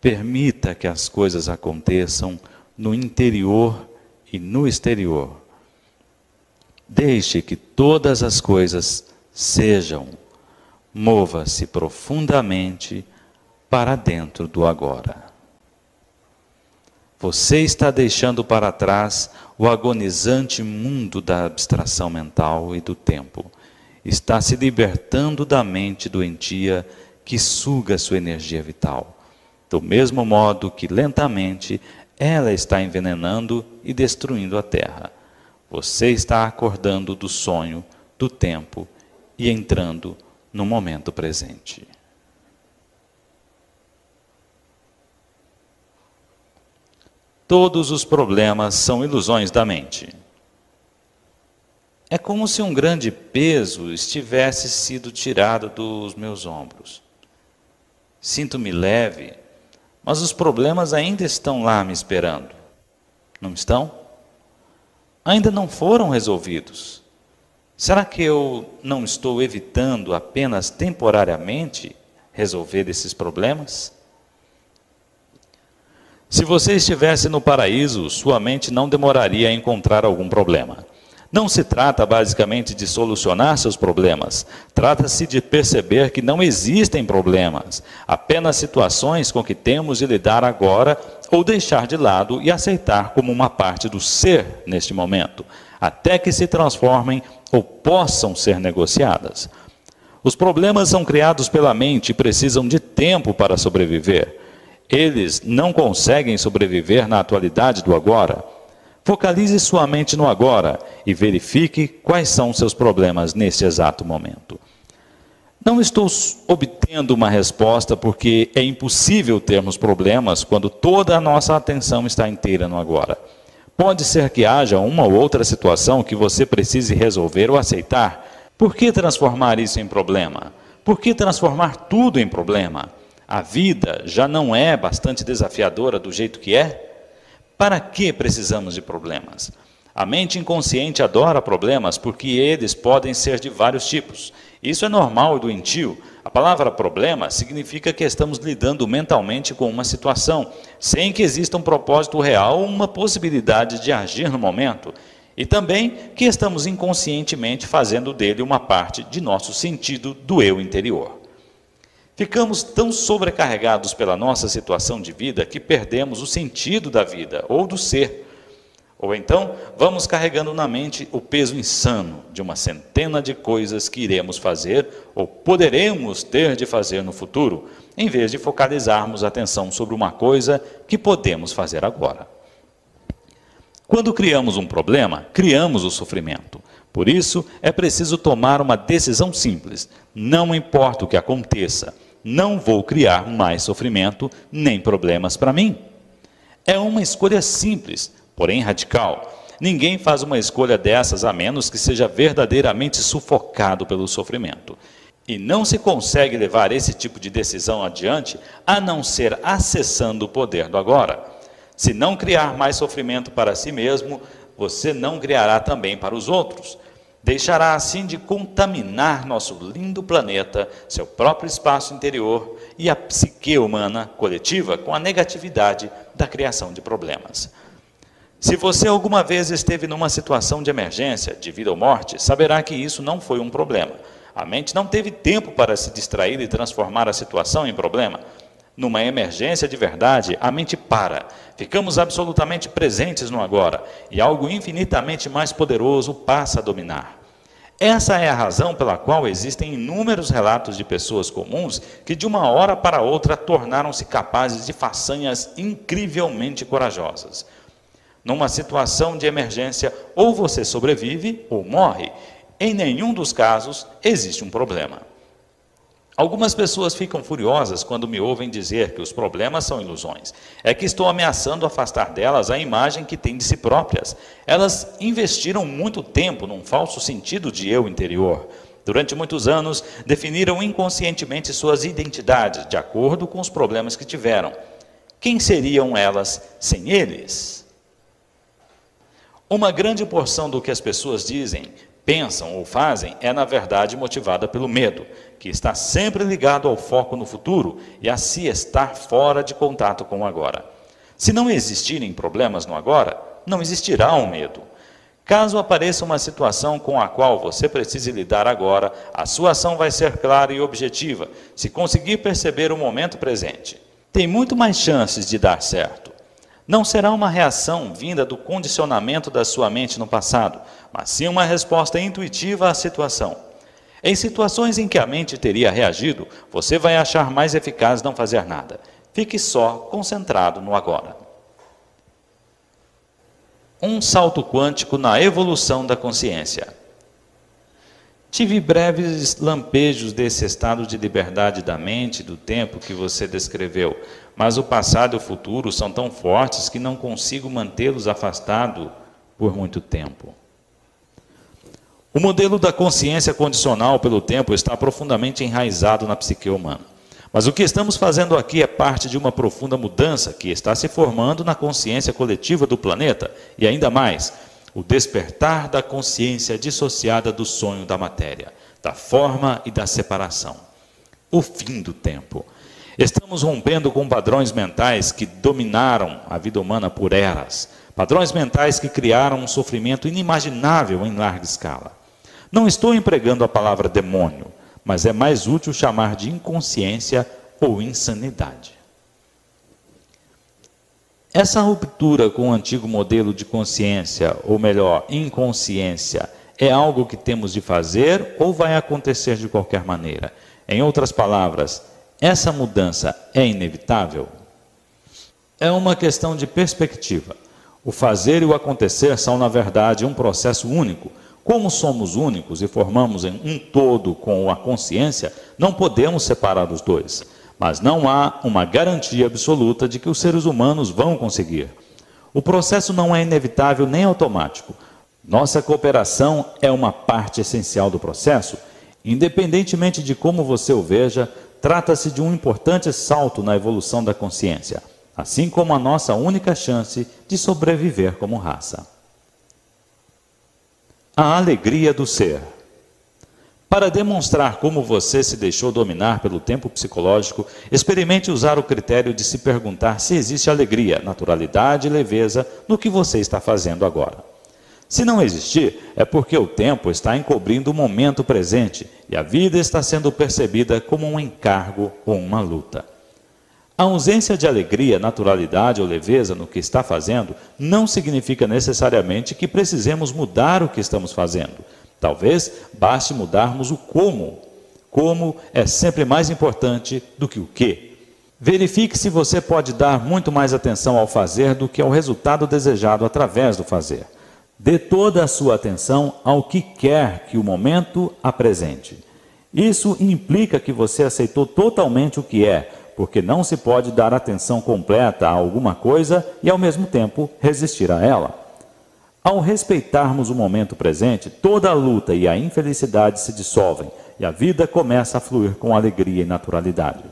Permita que as coisas aconteçam no interior e no exterior. Deixe que todas as coisas sejam mova-se profundamente para dentro do agora. Você está deixando para trás o agonizante mundo da abstração mental e do tempo. Está se libertando da mente doentia que suga sua energia vital. Do mesmo modo que lentamente ela está envenenando e destruindo a terra. Você está acordando do sonho, do tempo e entrando no momento presente. Todos os problemas são ilusões da mente. É como se um grande peso estivesse sido tirado dos meus ombros. Sinto-me leve, mas os problemas ainda estão lá me esperando. Não estão? Ainda não foram resolvidos. Será que eu não estou evitando apenas temporariamente resolver esses problemas? Se você estivesse no paraíso, sua mente não demoraria a encontrar algum problema. Não se trata basicamente de solucionar seus problemas, trata-se de perceber que não existem problemas, apenas situações com que temos de lidar agora ou deixar de lado e aceitar como uma parte do ser neste momento, até que se transformem ou possam ser negociadas. Os problemas são criados pela mente e precisam de tempo para sobreviver. Eles não conseguem sobreviver na atualidade do agora. Focalize sua mente no agora e verifique quais são seus problemas neste exato momento. Não estou obtendo uma resposta porque é impossível termos problemas quando toda a nossa atenção está inteira no agora. Pode ser que haja uma ou outra situação que você precise resolver ou aceitar. Por que transformar isso em problema? Por que transformar tudo em problema? A vida já não é bastante desafiadora do jeito que é? Para que precisamos de problemas? A mente inconsciente adora problemas porque eles podem ser de vários tipos. Isso é normal e doentio. A palavra problema significa que estamos lidando mentalmente com uma situação, sem que exista um propósito real ou uma possibilidade de agir no momento. E também que estamos inconscientemente fazendo dele uma parte de nosso sentido do eu interior. Ficamos tão sobrecarregados pela nossa situação de vida que perdemos o sentido da vida ou do ser. Ou então, vamos carregando na mente o peso insano de uma centena de coisas que iremos fazer ou poderemos ter de fazer no futuro, em vez de focalizarmos a atenção sobre uma coisa que podemos fazer agora. Quando criamos um problema, criamos o sofrimento. Por isso, é preciso tomar uma decisão simples. Não importa o que aconteça, não vou criar mais sofrimento nem problemas para mim. É uma escolha simples, porém radical. Ninguém faz uma escolha dessas a menos que seja verdadeiramente sufocado pelo sofrimento. E não se consegue levar esse tipo de decisão adiante a não ser acessando o poder do agora. Se não criar mais sofrimento para si mesmo, você não criará também para os outros. Deixará assim de contaminar nosso lindo planeta, seu próprio espaço interior e a psique humana coletiva com a negatividade da criação de problemas. Se você alguma vez esteve numa situação de emergência, de vida ou morte, saberá que isso não foi um problema. A mente não teve tempo para se distrair e transformar a situação em problema. Numa emergência de verdade, a mente para. Ficamos absolutamente presentes no agora e algo infinitamente mais poderoso passa a dominar. Essa é a razão pela qual existem inúmeros relatos de pessoas comuns que de uma hora para outra tornaram-se capazes de façanhas incrivelmente corajosas. Numa situação de emergência, ou você sobrevive ou morre. Em nenhum dos casos existe um problema. Algumas pessoas ficam furiosas quando me ouvem dizer que os problemas são ilusões. É que estou ameaçando afastar delas a imagem que têm de si próprias. Elas investiram muito tempo num falso sentido de eu interior. Durante muitos anos, definiram inconscientemente suas identidades de acordo com os problemas que tiveram. Quem seriam elas sem eles? Uma grande porção do que as pessoas dizem, pensam ou fazem é, na verdade, motivada pelo medo, que está sempre ligado ao foco no futuro e a se estar fora de contato com o agora. Se não existirem problemas no agora, não existirá um medo. Caso apareça uma situação com a qual você precise lidar agora, a sua ação vai ser clara e objetiva, se conseguir perceber o momento presente. Tem muito mais chances de dar certo. Não será uma reação vinda do condicionamento da sua mente no passado, mas sim uma resposta intuitiva à situação. Em situações em que a mente teria reagido, você vai achar mais eficaz não fazer nada. Fique só concentrado no agora. Um salto quântico na evolução da consciência. Tive breves lampejos desse estado de liberdade da mente, do tempo que você descreveu, mas o passado e o futuro são tão fortes que não consigo mantê-los afastados por muito tempo. O modelo da consciência condicional pelo tempo está profundamente enraizado na psique humana. Mas o que estamos fazendo aqui é parte de uma profunda mudança que está se formando na consciência coletiva do planeta e ainda mais, o despertar da consciência dissociada do sonho da matéria, da forma e da separação. O fim do tempo. Estamos rompendo com padrões mentais que dominaram a vida humana por eras, padrões mentais que criaram um sofrimento inimaginável em larga escala. Não estou empregando a palavra demônio, mas é mais útil chamar de inconsciência ou insanidade. Essa ruptura com o antigo modelo de consciência, ou melhor, inconsciência, é algo que temos de fazer ou vai acontecer de qualquer maneira? Em outras palavras, essa mudança é inevitável? É uma questão de perspectiva. O fazer e o acontecer são, na verdade, um processo único. Como somos únicos e formamos um todo com a consciência, não podemos separar os dois. Mas não há uma garantia absoluta de que os seres humanos vão conseguir. O processo não é inevitável nem automático. Nossa cooperação é uma parte essencial do processo. Independentemente de como você o veja, trata-se de um importante salto na evolução da consciência, assim como a nossa única chance de sobreviver como raça. A alegria do ser. Para demonstrar como você se deixou dominar pelo tempo psicológico, experimente usar o critério de se perguntar se existe alegria, naturalidade e leveza no que você está fazendo agora. Se não existir, é porque o tempo está encobrindo o momento presente e a vida está sendo percebida como um encargo ou uma luta. A ausência de alegria, naturalidade ou leveza no que está fazendo não significa necessariamente que precisemos mudar o que estamos fazendo. Talvez baste mudarmos o como. Como é sempre mais importante do que o que. Verifique se você pode dar muito mais atenção ao fazer do que ao resultado desejado através do fazer. Dê toda a sua atenção ao que quer que o momento apresente. Isso implica que você aceitou totalmente o que é, porque não se pode dar atenção completa a alguma coisa e ao mesmo tempo resistir a ela. Ao respeitarmos o momento presente, toda a luta e a infelicidade se dissolvem e a vida começa a fluir com alegria e naturalidade.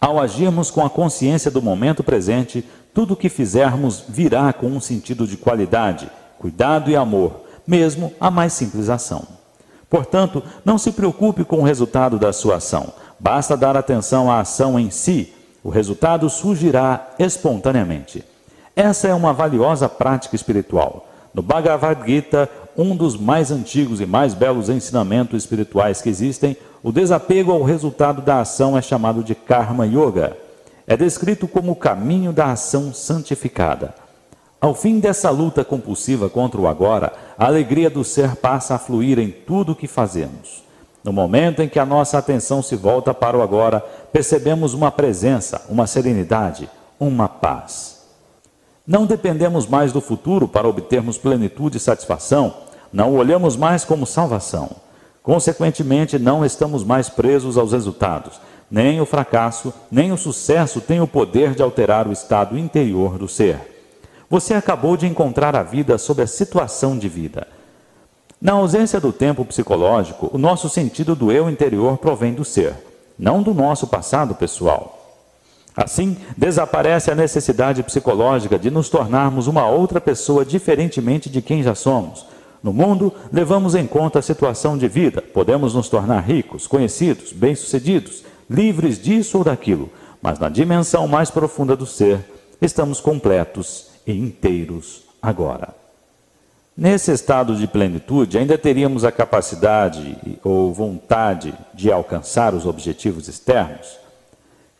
Ao agirmos com a consciência do momento presente, tudo o que fizermos virá com um sentido de qualidade, cuidado e amor, mesmo a mais simples ação. Portanto, não se preocupe com o resultado da sua ação, Basta dar atenção à ação em si, o resultado surgirá espontaneamente. Essa é uma valiosa prática espiritual. No Bhagavad Gita, um dos mais antigos e mais belos ensinamentos espirituais que existem, o desapego ao resultado da ação é chamado de Karma Yoga. É descrito como o caminho da ação santificada. Ao fim dessa luta compulsiva contra o agora, a alegria do ser passa a fluir em tudo o que fazemos. No momento em que a nossa atenção se volta para o agora, percebemos uma presença, uma serenidade, uma paz. Não dependemos mais do futuro para obtermos plenitude e satisfação, não olhamos mais como salvação. Consequentemente, não estamos mais presos aos resultados. Nem o fracasso, nem o sucesso têm o poder de alterar o estado interior do ser. Você acabou de encontrar a vida sob a situação de vida. Na ausência do tempo psicológico, o nosso sentido do eu interior provém do ser, não do nosso passado pessoal. Assim, desaparece a necessidade psicológica de nos tornarmos uma outra pessoa diferentemente de quem já somos. No mundo, levamos em conta a situação de vida, podemos nos tornar ricos, conhecidos, bem-sucedidos, livres disso ou daquilo, mas na dimensão mais profunda do ser, estamos completos e inteiros agora. Nesse estado de plenitude, ainda teríamos a capacidade ou vontade de alcançar os objetivos externos?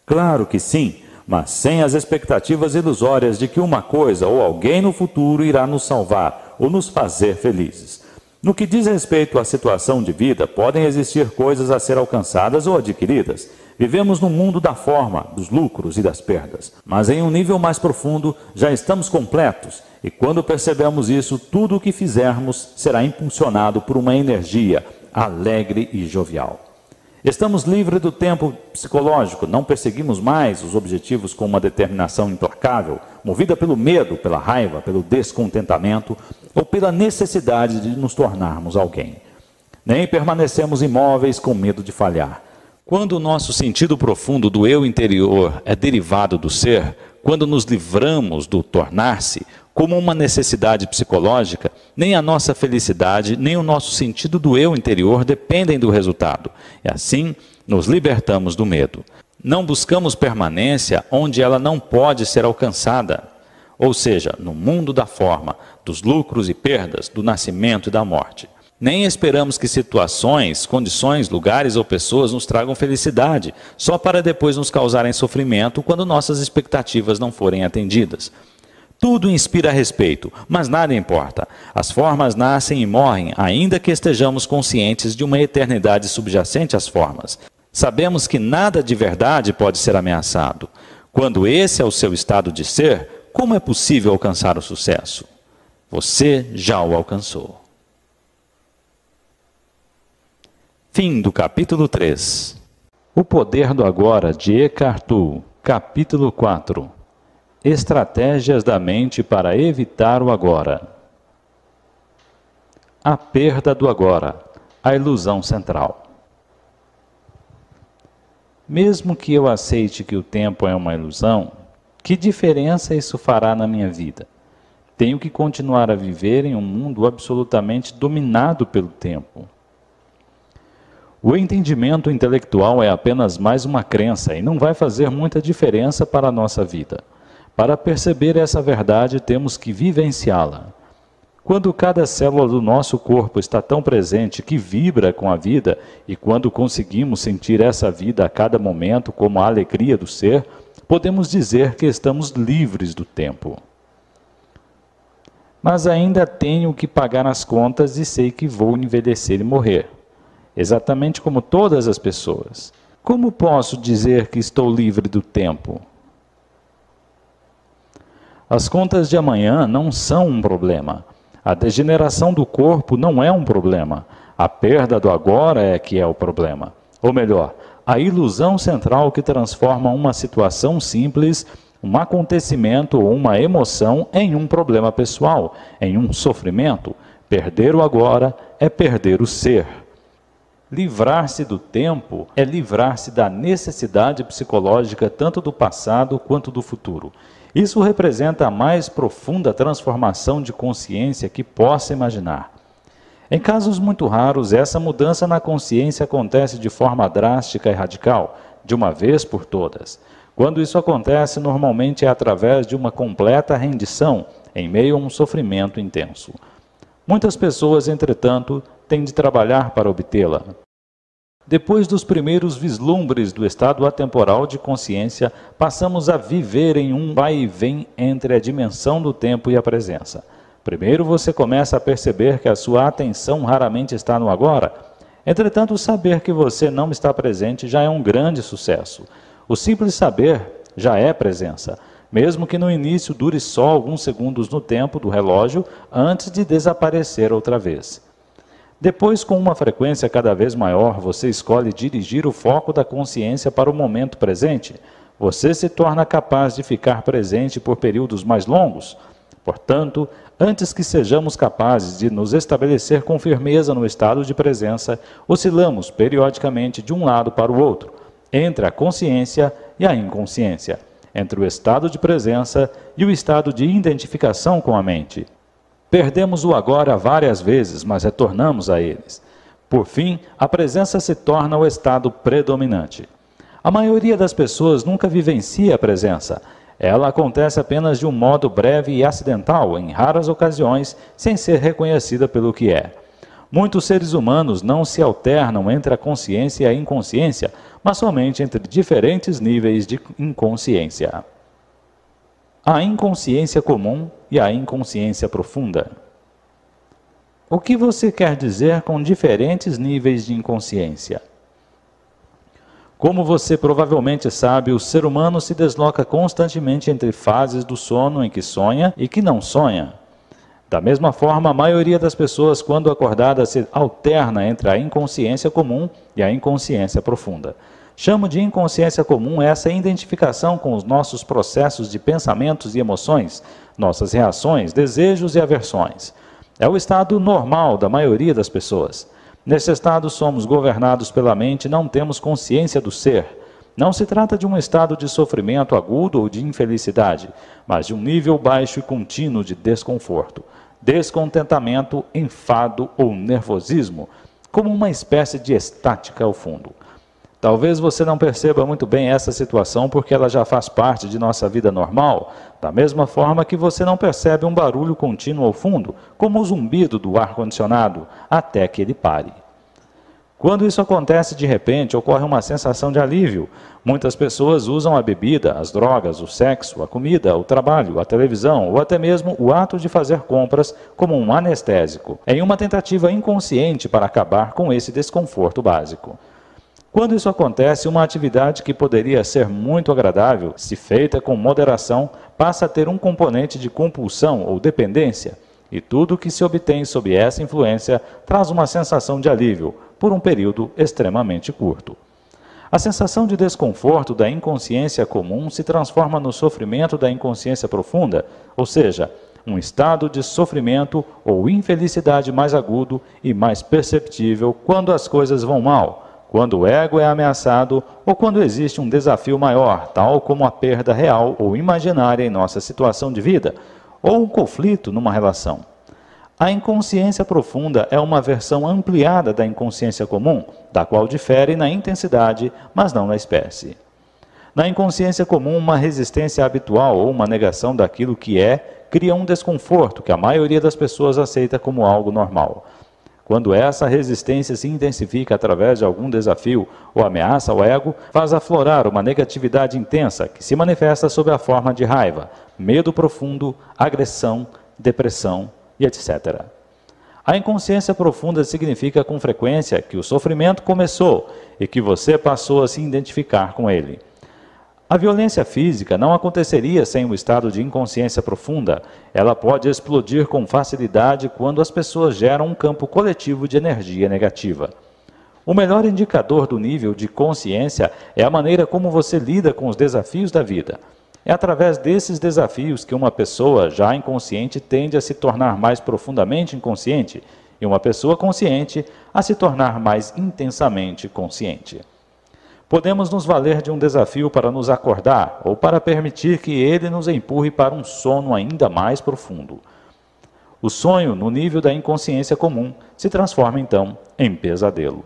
Claro que sim, mas sem as expectativas ilusórias de que uma coisa ou alguém no futuro irá nos salvar ou nos fazer felizes. No que diz respeito à situação de vida, podem existir coisas a ser alcançadas ou adquiridas. Vivemos no mundo da forma, dos lucros e das perdas. Mas em um nível mais profundo, já estamos completos e quando percebemos isso, tudo o que fizermos será impulsionado por uma energia alegre e jovial. Estamos livres do tempo psicológico, não perseguimos mais os objetivos com uma determinação implacável, movida pelo medo, pela raiva, pelo descontentamento ou pela necessidade de nos tornarmos alguém. Nem permanecemos imóveis com medo de falhar. Quando o nosso sentido profundo do eu interior é derivado do ser, quando nos livramos do tornar-se, como uma necessidade psicológica, nem a nossa felicidade, nem o nosso sentido do eu interior dependem do resultado. E assim, nos libertamos do medo. Não buscamos permanência onde ela não pode ser alcançada, ou seja, no mundo da forma, dos lucros e perdas, do nascimento e da morte. Nem esperamos que situações, condições, lugares ou pessoas nos tragam felicidade, só para depois nos causarem sofrimento quando nossas expectativas não forem atendidas. Tudo inspira respeito, mas nada importa. As formas nascem e morrem, ainda que estejamos conscientes de uma eternidade subjacente às formas. Sabemos que nada de verdade pode ser ameaçado. Quando esse é o seu estado de ser, como é possível alcançar o sucesso? Você já o alcançou. Fim do capítulo 3. O poder do agora de Eckhart Tolle, capítulo 4. Estratégias da mente para evitar o agora. A perda do agora, a ilusão central. Mesmo que eu aceite que o tempo é uma ilusão, que diferença isso fará na minha vida? tenho que continuar a viver em um mundo absolutamente dominado pelo tempo. O entendimento intelectual é apenas mais uma crença e não vai fazer muita diferença para a nossa vida. Para perceber essa verdade, temos que vivenciá-la. Quando cada célula do nosso corpo está tão presente que vibra com a vida, e quando conseguimos sentir essa vida a cada momento como a alegria do ser, podemos dizer que estamos livres do tempo. Mas ainda tenho que pagar as contas e sei que vou envelhecer e morrer, exatamente como todas as pessoas. Como posso dizer que estou livre do tempo? As contas de amanhã não são um problema a degeneração do corpo não é um problema. A perda do agora é que é o problema. Ou melhor, a ilusão central que transforma uma situação simples, um acontecimento ou uma emoção em um problema pessoal, em um sofrimento. Perder o agora é perder o ser. Livrar-se do tempo é livrar-se da necessidade psicológica tanto do passado quanto do futuro. Isso representa a mais profunda transformação de consciência que possa imaginar. Em casos muito raros, essa mudança na consciência acontece de forma drástica e radical, de uma vez por todas. Quando isso acontece, normalmente é através de uma completa rendição, em meio a um sofrimento intenso. Muitas pessoas, entretanto, têm de trabalhar para obtê-la. Depois dos primeiros vislumbres do estado atemporal de consciência, passamos a viver em um vai e vem entre a dimensão do tempo e a presença. Primeiro você começa a perceber que a sua atenção raramente está no agora. Entretanto, saber que você não está presente já é um grande sucesso. O simples saber já é presença, mesmo que no início dure só alguns segundos no tempo do relógio antes de desaparecer outra vez. Depois, com uma frequência cada vez maior, você escolhe dirigir o foco da consciência para o momento presente. Você se torna capaz de ficar presente por períodos mais longos. Portanto, antes que sejamos capazes de nos estabelecer com firmeza no estado de presença, oscilamos periodicamente de um lado para o outro, entre a consciência e a inconsciência, entre o estado de presença e o estado de identificação com a mente. Perdemos o agora várias vezes, mas retornamos a eles. Por fim, a presença se torna o estado predominante. A maioria das pessoas nunca vivencia a presença. Ela acontece apenas de um modo breve e acidental, em raras ocasiões, sem ser reconhecida pelo que é. Muitos seres humanos não se alternam entre a consciência e a inconsciência, mas somente entre diferentes níveis de inconsciência a inconsciência comum e a inconsciência profunda. O que você quer dizer com diferentes níveis de inconsciência? Como você provavelmente sabe, o ser humano se desloca constantemente entre fases do sono em que sonha e que não sonha. Da mesma forma, a maioria das pessoas, quando acordada, se alterna entre a inconsciência comum e a inconsciência profunda. Chamo de inconsciência comum essa identificação com os nossos processos de pensamentos e emoções, nossas reações, desejos e aversões. É o estado normal da maioria das pessoas. Nesse estado, somos governados pela mente e não temos consciência do ser. Não se trata de um estado de sofrimento agudo ou de infelicidade, mas de um nível baixo e contínuo de desconforto, descontentamento, enfado ou nervosismo, como uma espécie de estática ao fundo. Talvez você não perceba muito bem essa situação porque ela já faz parte de nossa vida normal, da mesma forma que você não percebe um barulho contínuo ao fundo, como o zumbido do ar-condicionado, até que ele pare. Quando isso acontece de repente, ocorre uma sensação de alívio. Muitas pessoas usam a bebida, as drogas, o sexo, a comida, o trabalho, a televisão ou até mesmo o ato de fazer compras como um anestésico, em uma tentativa inconsciente para acabar com esse desconforto básico. Quando isso acontece, uma atividade que poderia ser muito agradável, se feita com moderação, passa a ter um componente de compulsão ou dependência, e tudo que se obtém sob essa influência traz uma sensação de alívio, por um período extremamente curto. A sensação de desconforto da inconsciência comum se transforma no sofrimento da inconsciência profunda, ou seja, um estado de sofrimento ou infelicidade mais agudo e mais perceptível quando as coisas vão mal quando o ego é ameaçado ou quando existe um desafio maior, tal como a perda real ou imaginária em nossa situação de vida, ou um conflito numa relação. A inconsciência profunda é uma versão ampliada da inconsciência comum, da qual difere na intensidade, mas não na espécie. Na inconsciência comum, uma resistência habitual ou uma negação daquilo que é cria um desconforto que a maioria das pessoas aceita como algo normal. Quando essa resistência se intensifica através de algum desafio ou ameaça ao ego, faz aflorar uma negatividade intensa que se manifesta sob a forma de raiva, medo profundo, agressão, depressão e etc. A inconsciência profunda significa com frequência que o sofrimento começou e que você passou a se identificar com ele. A violência física não aconteceria sem o estado de inconsciência profunda. Ela pode explodir com facilidade quando as pessoas geram um campo coletivo de energia negativa. O melhor indicador do nível de consciência é a maneira como você lida com os desafios da vida. É através desses desafios que uma pessoa já inconsciente tende a se tornar mais profundamente inconsciente e uma pessoa consciente a se tornar mais intensamente consciente. Podemos nos valer de um desafio para nos acordar ou para permitir que ele nos empurre para um sono ainda mais profundo. O sonho, no nível da inconsciência comum, se transforma então em pesadelo.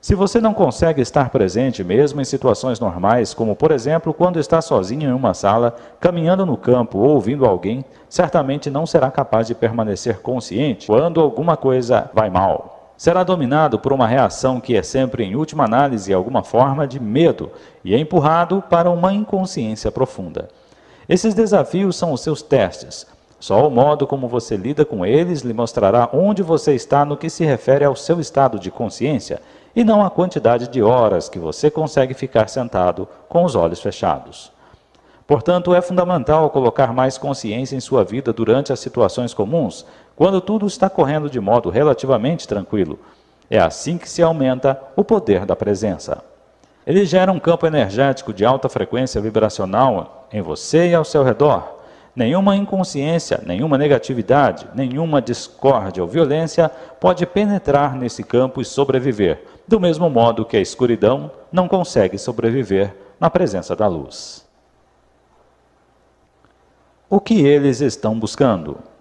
Se você não consegue estar presente mesmo em situações normais, como por exemplo quando está sozinho em uma sala, caminhando no campo ou ouvindo alguém, certamente não será capaz de permanecer consciente quando alguma coisa vai mal será dominado por uma reação que é sempre, em última análise, alguma forma de medo e é empurrado para uma inconsciência profunda. Esses desafios são os seus testes. Só o modo como você lida com eles lhe mostrará onde você está no que se refere ao seu estado de consciência e não a quantidade de horas que você consegue ficar sentado com os olhos fechados. Portanto, é fundamental colocar mais consciência em sua vida durante as situações comuns, quando tudo está correndo de modo relativamente tranquilo. É assim que se aumenta o poder da presença. Ele gera um campo energético de alta frequência vibracional em você e ao seu redor. Nenhuma inconsciência, nenhuma negatividade, nenhuma discórdia ou violência pode penetrar nesse campo e sobreviver, do mesmo modo que a escuridão não consegue sobreviver na presença da luz. O que eles estão buscando?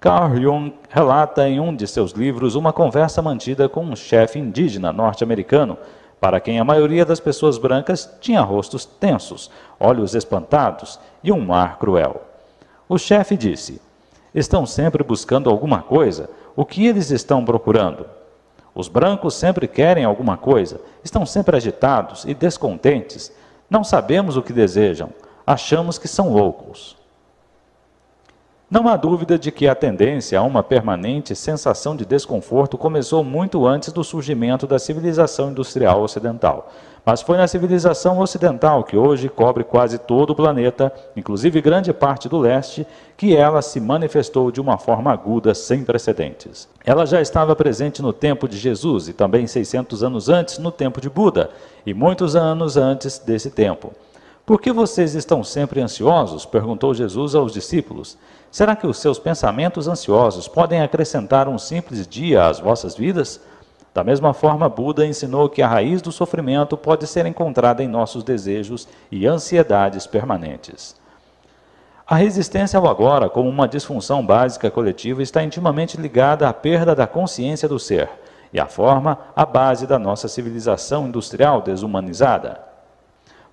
Carl Jung relata em um de seus livros uma conversa mantida com um chefe indígena norte-americano, para quem a maioria das pessoas brancas tinha rostos tensos, olhos espantados e um ar cruel. O chefe disse: Estão sempre buscando alguma coisa. O que eles estão procurando? Os brancos sempre querem alguma coisa, estão sempre agitados e descontentes. Não sabemos o que desejam, achamos que são loucos. Não há dúvida de que a tendência a uma permanente sensação de desconforto começou muito antes do surgimento da civilização industrial ocidental. Mas foi na civilização ocidental, que hoje cobre quase todo o planeta, inclusive grande parte do leste, que ela se manifestou de uma forma aguda sem precedentes. Ela já estava presente no tempo de Jesus e também 600 anos antes no tempo de Buda e muitos anos antes desse tempo. Por que vocês estão sempre ansiosos? perguntou Jesus aos discípulos. Será que os seus pensamentos ansiosos podem acrescentar um simples dia às vossas vidas? Da mesma forma, Buda ensinou que a raiz do sofrimento pode ser encontrada em nossos desejos e ansiedades permanentes. A resistência ao agora, como uma disfunção básica coletiva, está intimamente ligada à perda da consciência do ser e à forma a base da nossa civilização industrial desumanizada.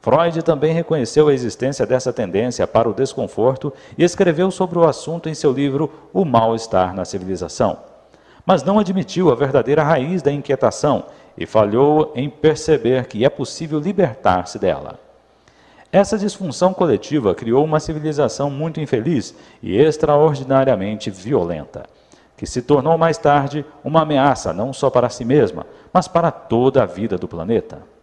Freud também reconheceu a existência dessa tendência para o desconforto e escreveu sobre o assunto em seu livro O Mal-Estar na Civilização. Mas não admitiu a verdadeira raiz da inquietação e falhou em perceber que é possível libertar-se dela. Essa disfunção coletiva criou uma civilização muito infeliz e extraordinariamente violenta, que se tornou mais tarde uma ameaça não só para si mesma, mas para toda a vida do planeta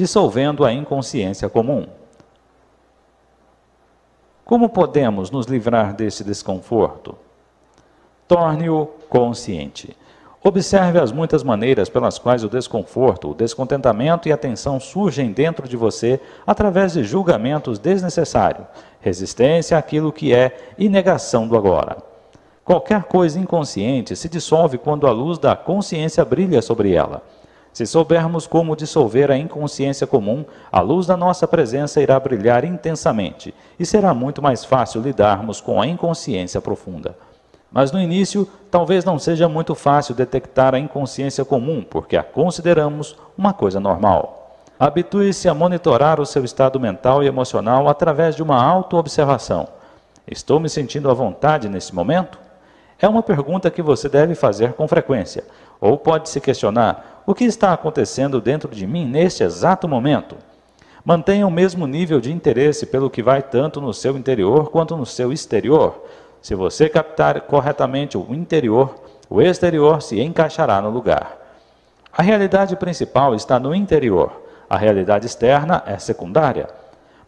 dissolvendo a inconsciência comum. Como podemos nos livrar desse desconforto? Torne-o consciente. Observe as muitas maneiras pelas quais o desconforto, o descontentamento e a tensão surgem dentro de você através de julgamentos desnecessários, resistência àquilo que é e negação do agora. Qualquer coisa inconsciente se dissolve quando a luz da consciência brilha sobre ela. Se soubermos como dissolver a inconsciência comum, a luz da nossa presença irá brilhar intensamente e será muito mais fácil lidarmos com a inconsciência profunda. Mas no início, talvez não seja muito fácil detectar a inconsciência comum, porque a consideramos uma coisa normal. Habitue-se a monitorar o seu estado mental e emocional através de uma auto-observação. Estou me sentindo à vontade nesse momento? É uma pergunta que você deve fazer com frequência, ou pode se questionar: o que está acontecendo dentro de mim neste exato momento? Mantenha o mesmo nível de interesse pelo que vai tanto no seu interior quanto no seu exterior. Se você captar corretamente o interior, o exterior se encaixará no lugar. A realidade principal está no interior, a realidade externa é secundária.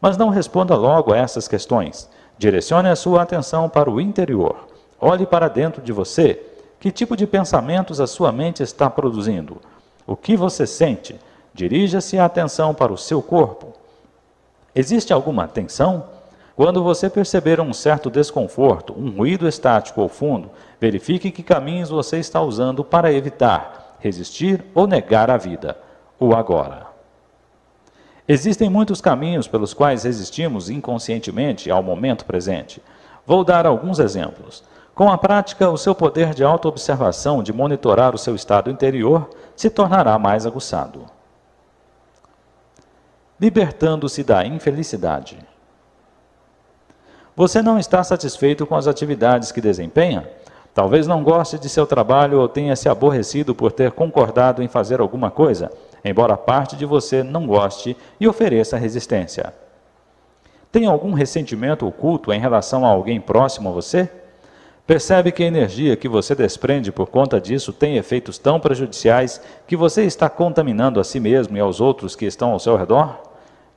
Mas não responda logo a essas questões. Direcione a sua atenção para o interior. Olhe para dentro de você que tipo de pensamentos a sua mente está produzindo? O que você sente? Dirija-se a atenção para o seu corpo. Existe alguma tensão? Quando você perceber um certo desconforto, um ruído estático ou fundo, verifique que caminhos você está usando para evitar, resistir ou negar a vida, o agora. Existem muitos caminhos pelos quais resistimos inconscientemente ao momento presente. Vou dar alguns exemplos. Com a prática, o seu poder de autoobservação, de monitorar o seu estado interior, se tornará mais aguçado. Libertando-se da infelicidade. Você não está satisfeito com as atividades que desempenha? Talvez não goste de seu trabalho ou tenha se aborrecido por ter concordado em fazer alguma coisa, embora parte de você não goste e ofereça resistência. Tem algum ressentimento oculto em relação a alguém próximo a você? Percebe que a energia que você desprende por conta disso tem efeitos tão prejudiciais que você está contaminando a si mesmo e aos outros que estão ao seu redor?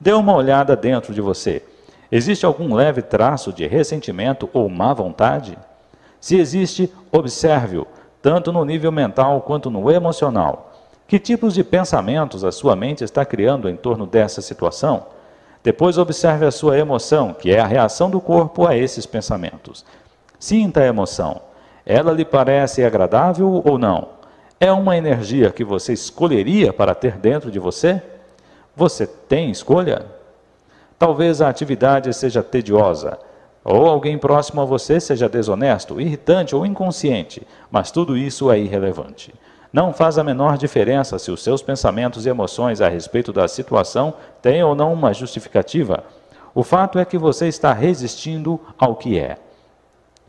Dê uma olhada dentro de você. Existe algum leve traço de ressentimento ou má vontade? Se existe, observe-o, tanto no nível mental quanto no emocional. Que tipos de pensamentos a sua mente está criando em torno dessa situação? Depois observe a sua emoção, que é a reação do corpo a esses pensamentos. Sinta a emoção. Ela lhe parece agradável ou não? É uma energia que você escolheria para ter dentro de você? Você tem escolha? Talvez a atividade seja tediosa, ou alguém próximo a você seja desonesto, irritante ou inconsciente, mas tudo isso é irrelevante. Não faz a menor diferença se os seus pensamentos e emoções a respeito da situação têm ou não uma justificativa. O fato é que você está resistindo ao que é.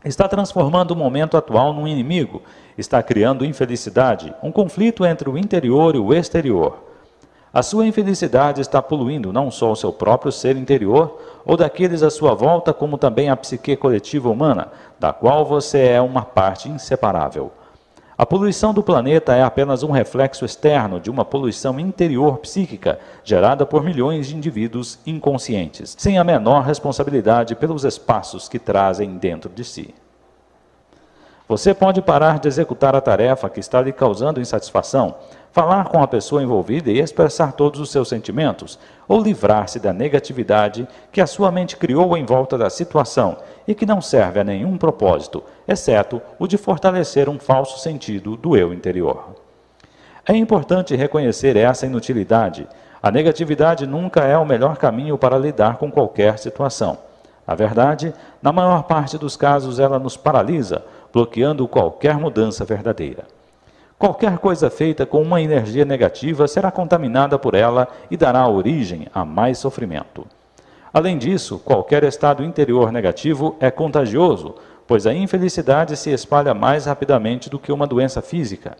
Está transformando o momento atual num inimigo, está criando infelicidade, um conflito entre o interior e o exterior. A sua infelicidade está poluindo não só o seu próprio ser interior ou daqueles à sua volta, como também a psique coletiva humana, da qual você é uma parte inseparável. A poluição do planeta é apenas um reflexo externo de uma poluição interior psíquica gerada por milhões de indivíduos inconscientes, sem a menor responsabilidade pelos espaços que trazem dentro de si. Você pode parar de executar a tarefa que está lhe causando insatisfação, falar com a pessoa envolvida e expressar todos os seus sentimentos, ou livrar-se da negatividade que a sua mente criou em volta da situação e que não serve a nenhum propósito, exceto o de fortalecer um falso sentido do eu interior. É importante reconhecer essa inutilidade. A negatividade nunca é o melhor caminho para lidar com qualquer situação. Na verdade, na maior parte dos casos, ela nos paralisa, bloqueando qualquer mudança verdadeira. Qualquer coisa feita com uma energia negativa será contaminada por ela e dará origem a mais sofrimento. Além disso, qualquer estado interior negativo é contagioso, pois a infelicidade se espalha mais rapidamente do que uma doença física.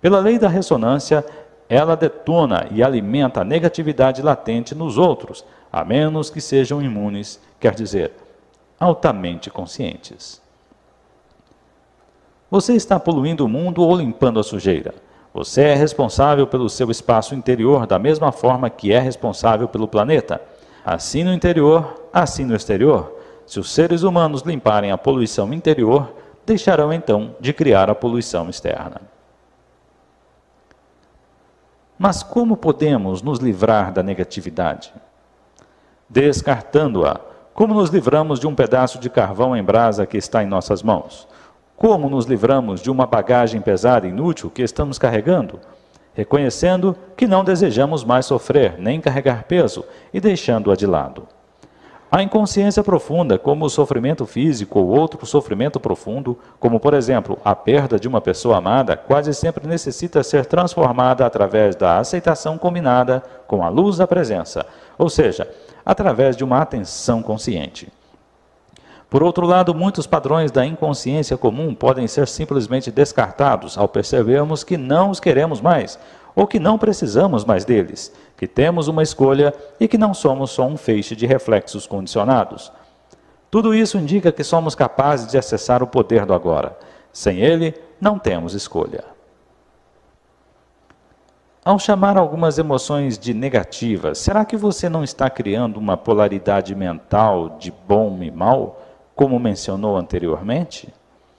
Pela lei da ressonância, ela detona e alimenta a negatividade latente nos outros, a menos que sejam imunes, quer dizer, altamente conscientes. Você está poluindo o mundo ou limpando a sujeira? Você é responsável pelo seu espaço interior da mesma forma que é responsável pelo planeta. Assim no interior, assim no exterior. Se os seres humanos limparem a poluição interior, deixarão então de criar a poluição externa. Mas como podemos nos livrar da negatividade? Descartando-a, como nos livramos de um pedaço de carvão em brasa que está em nossas mãos? Como nos livramos de uma bagagem pesada e inútil que estamos carregando? reconhecendo que não desejamos mais sofrer nem carregar peso e deixando-a de lado. A inconsciência profunda, como o sofrimento físico ou outro sofrimento profundo, como por exemplo a perda de uma pessoa amada, quase sempre necessita ser transformada através da aceitação combinada com a luz da presença, ou seja, através de uma atenção consciente. Por outro lado, muitos padrões da inconsciência comum podem ser simplesmente descartados ao percebermos que não os queremos mais, ou que não precisamos mais deles, que temos uma escolha e que não somos só um feixe de reflexos condicionados. Tudo isso indica que somos capazes de acessar o poder do agora. Sem ele, não temos escolha. Ao chamar algumas emoções de negativas, será que você não está criando uma polaridade mental de bom e mal? Como mencionou anteriormente?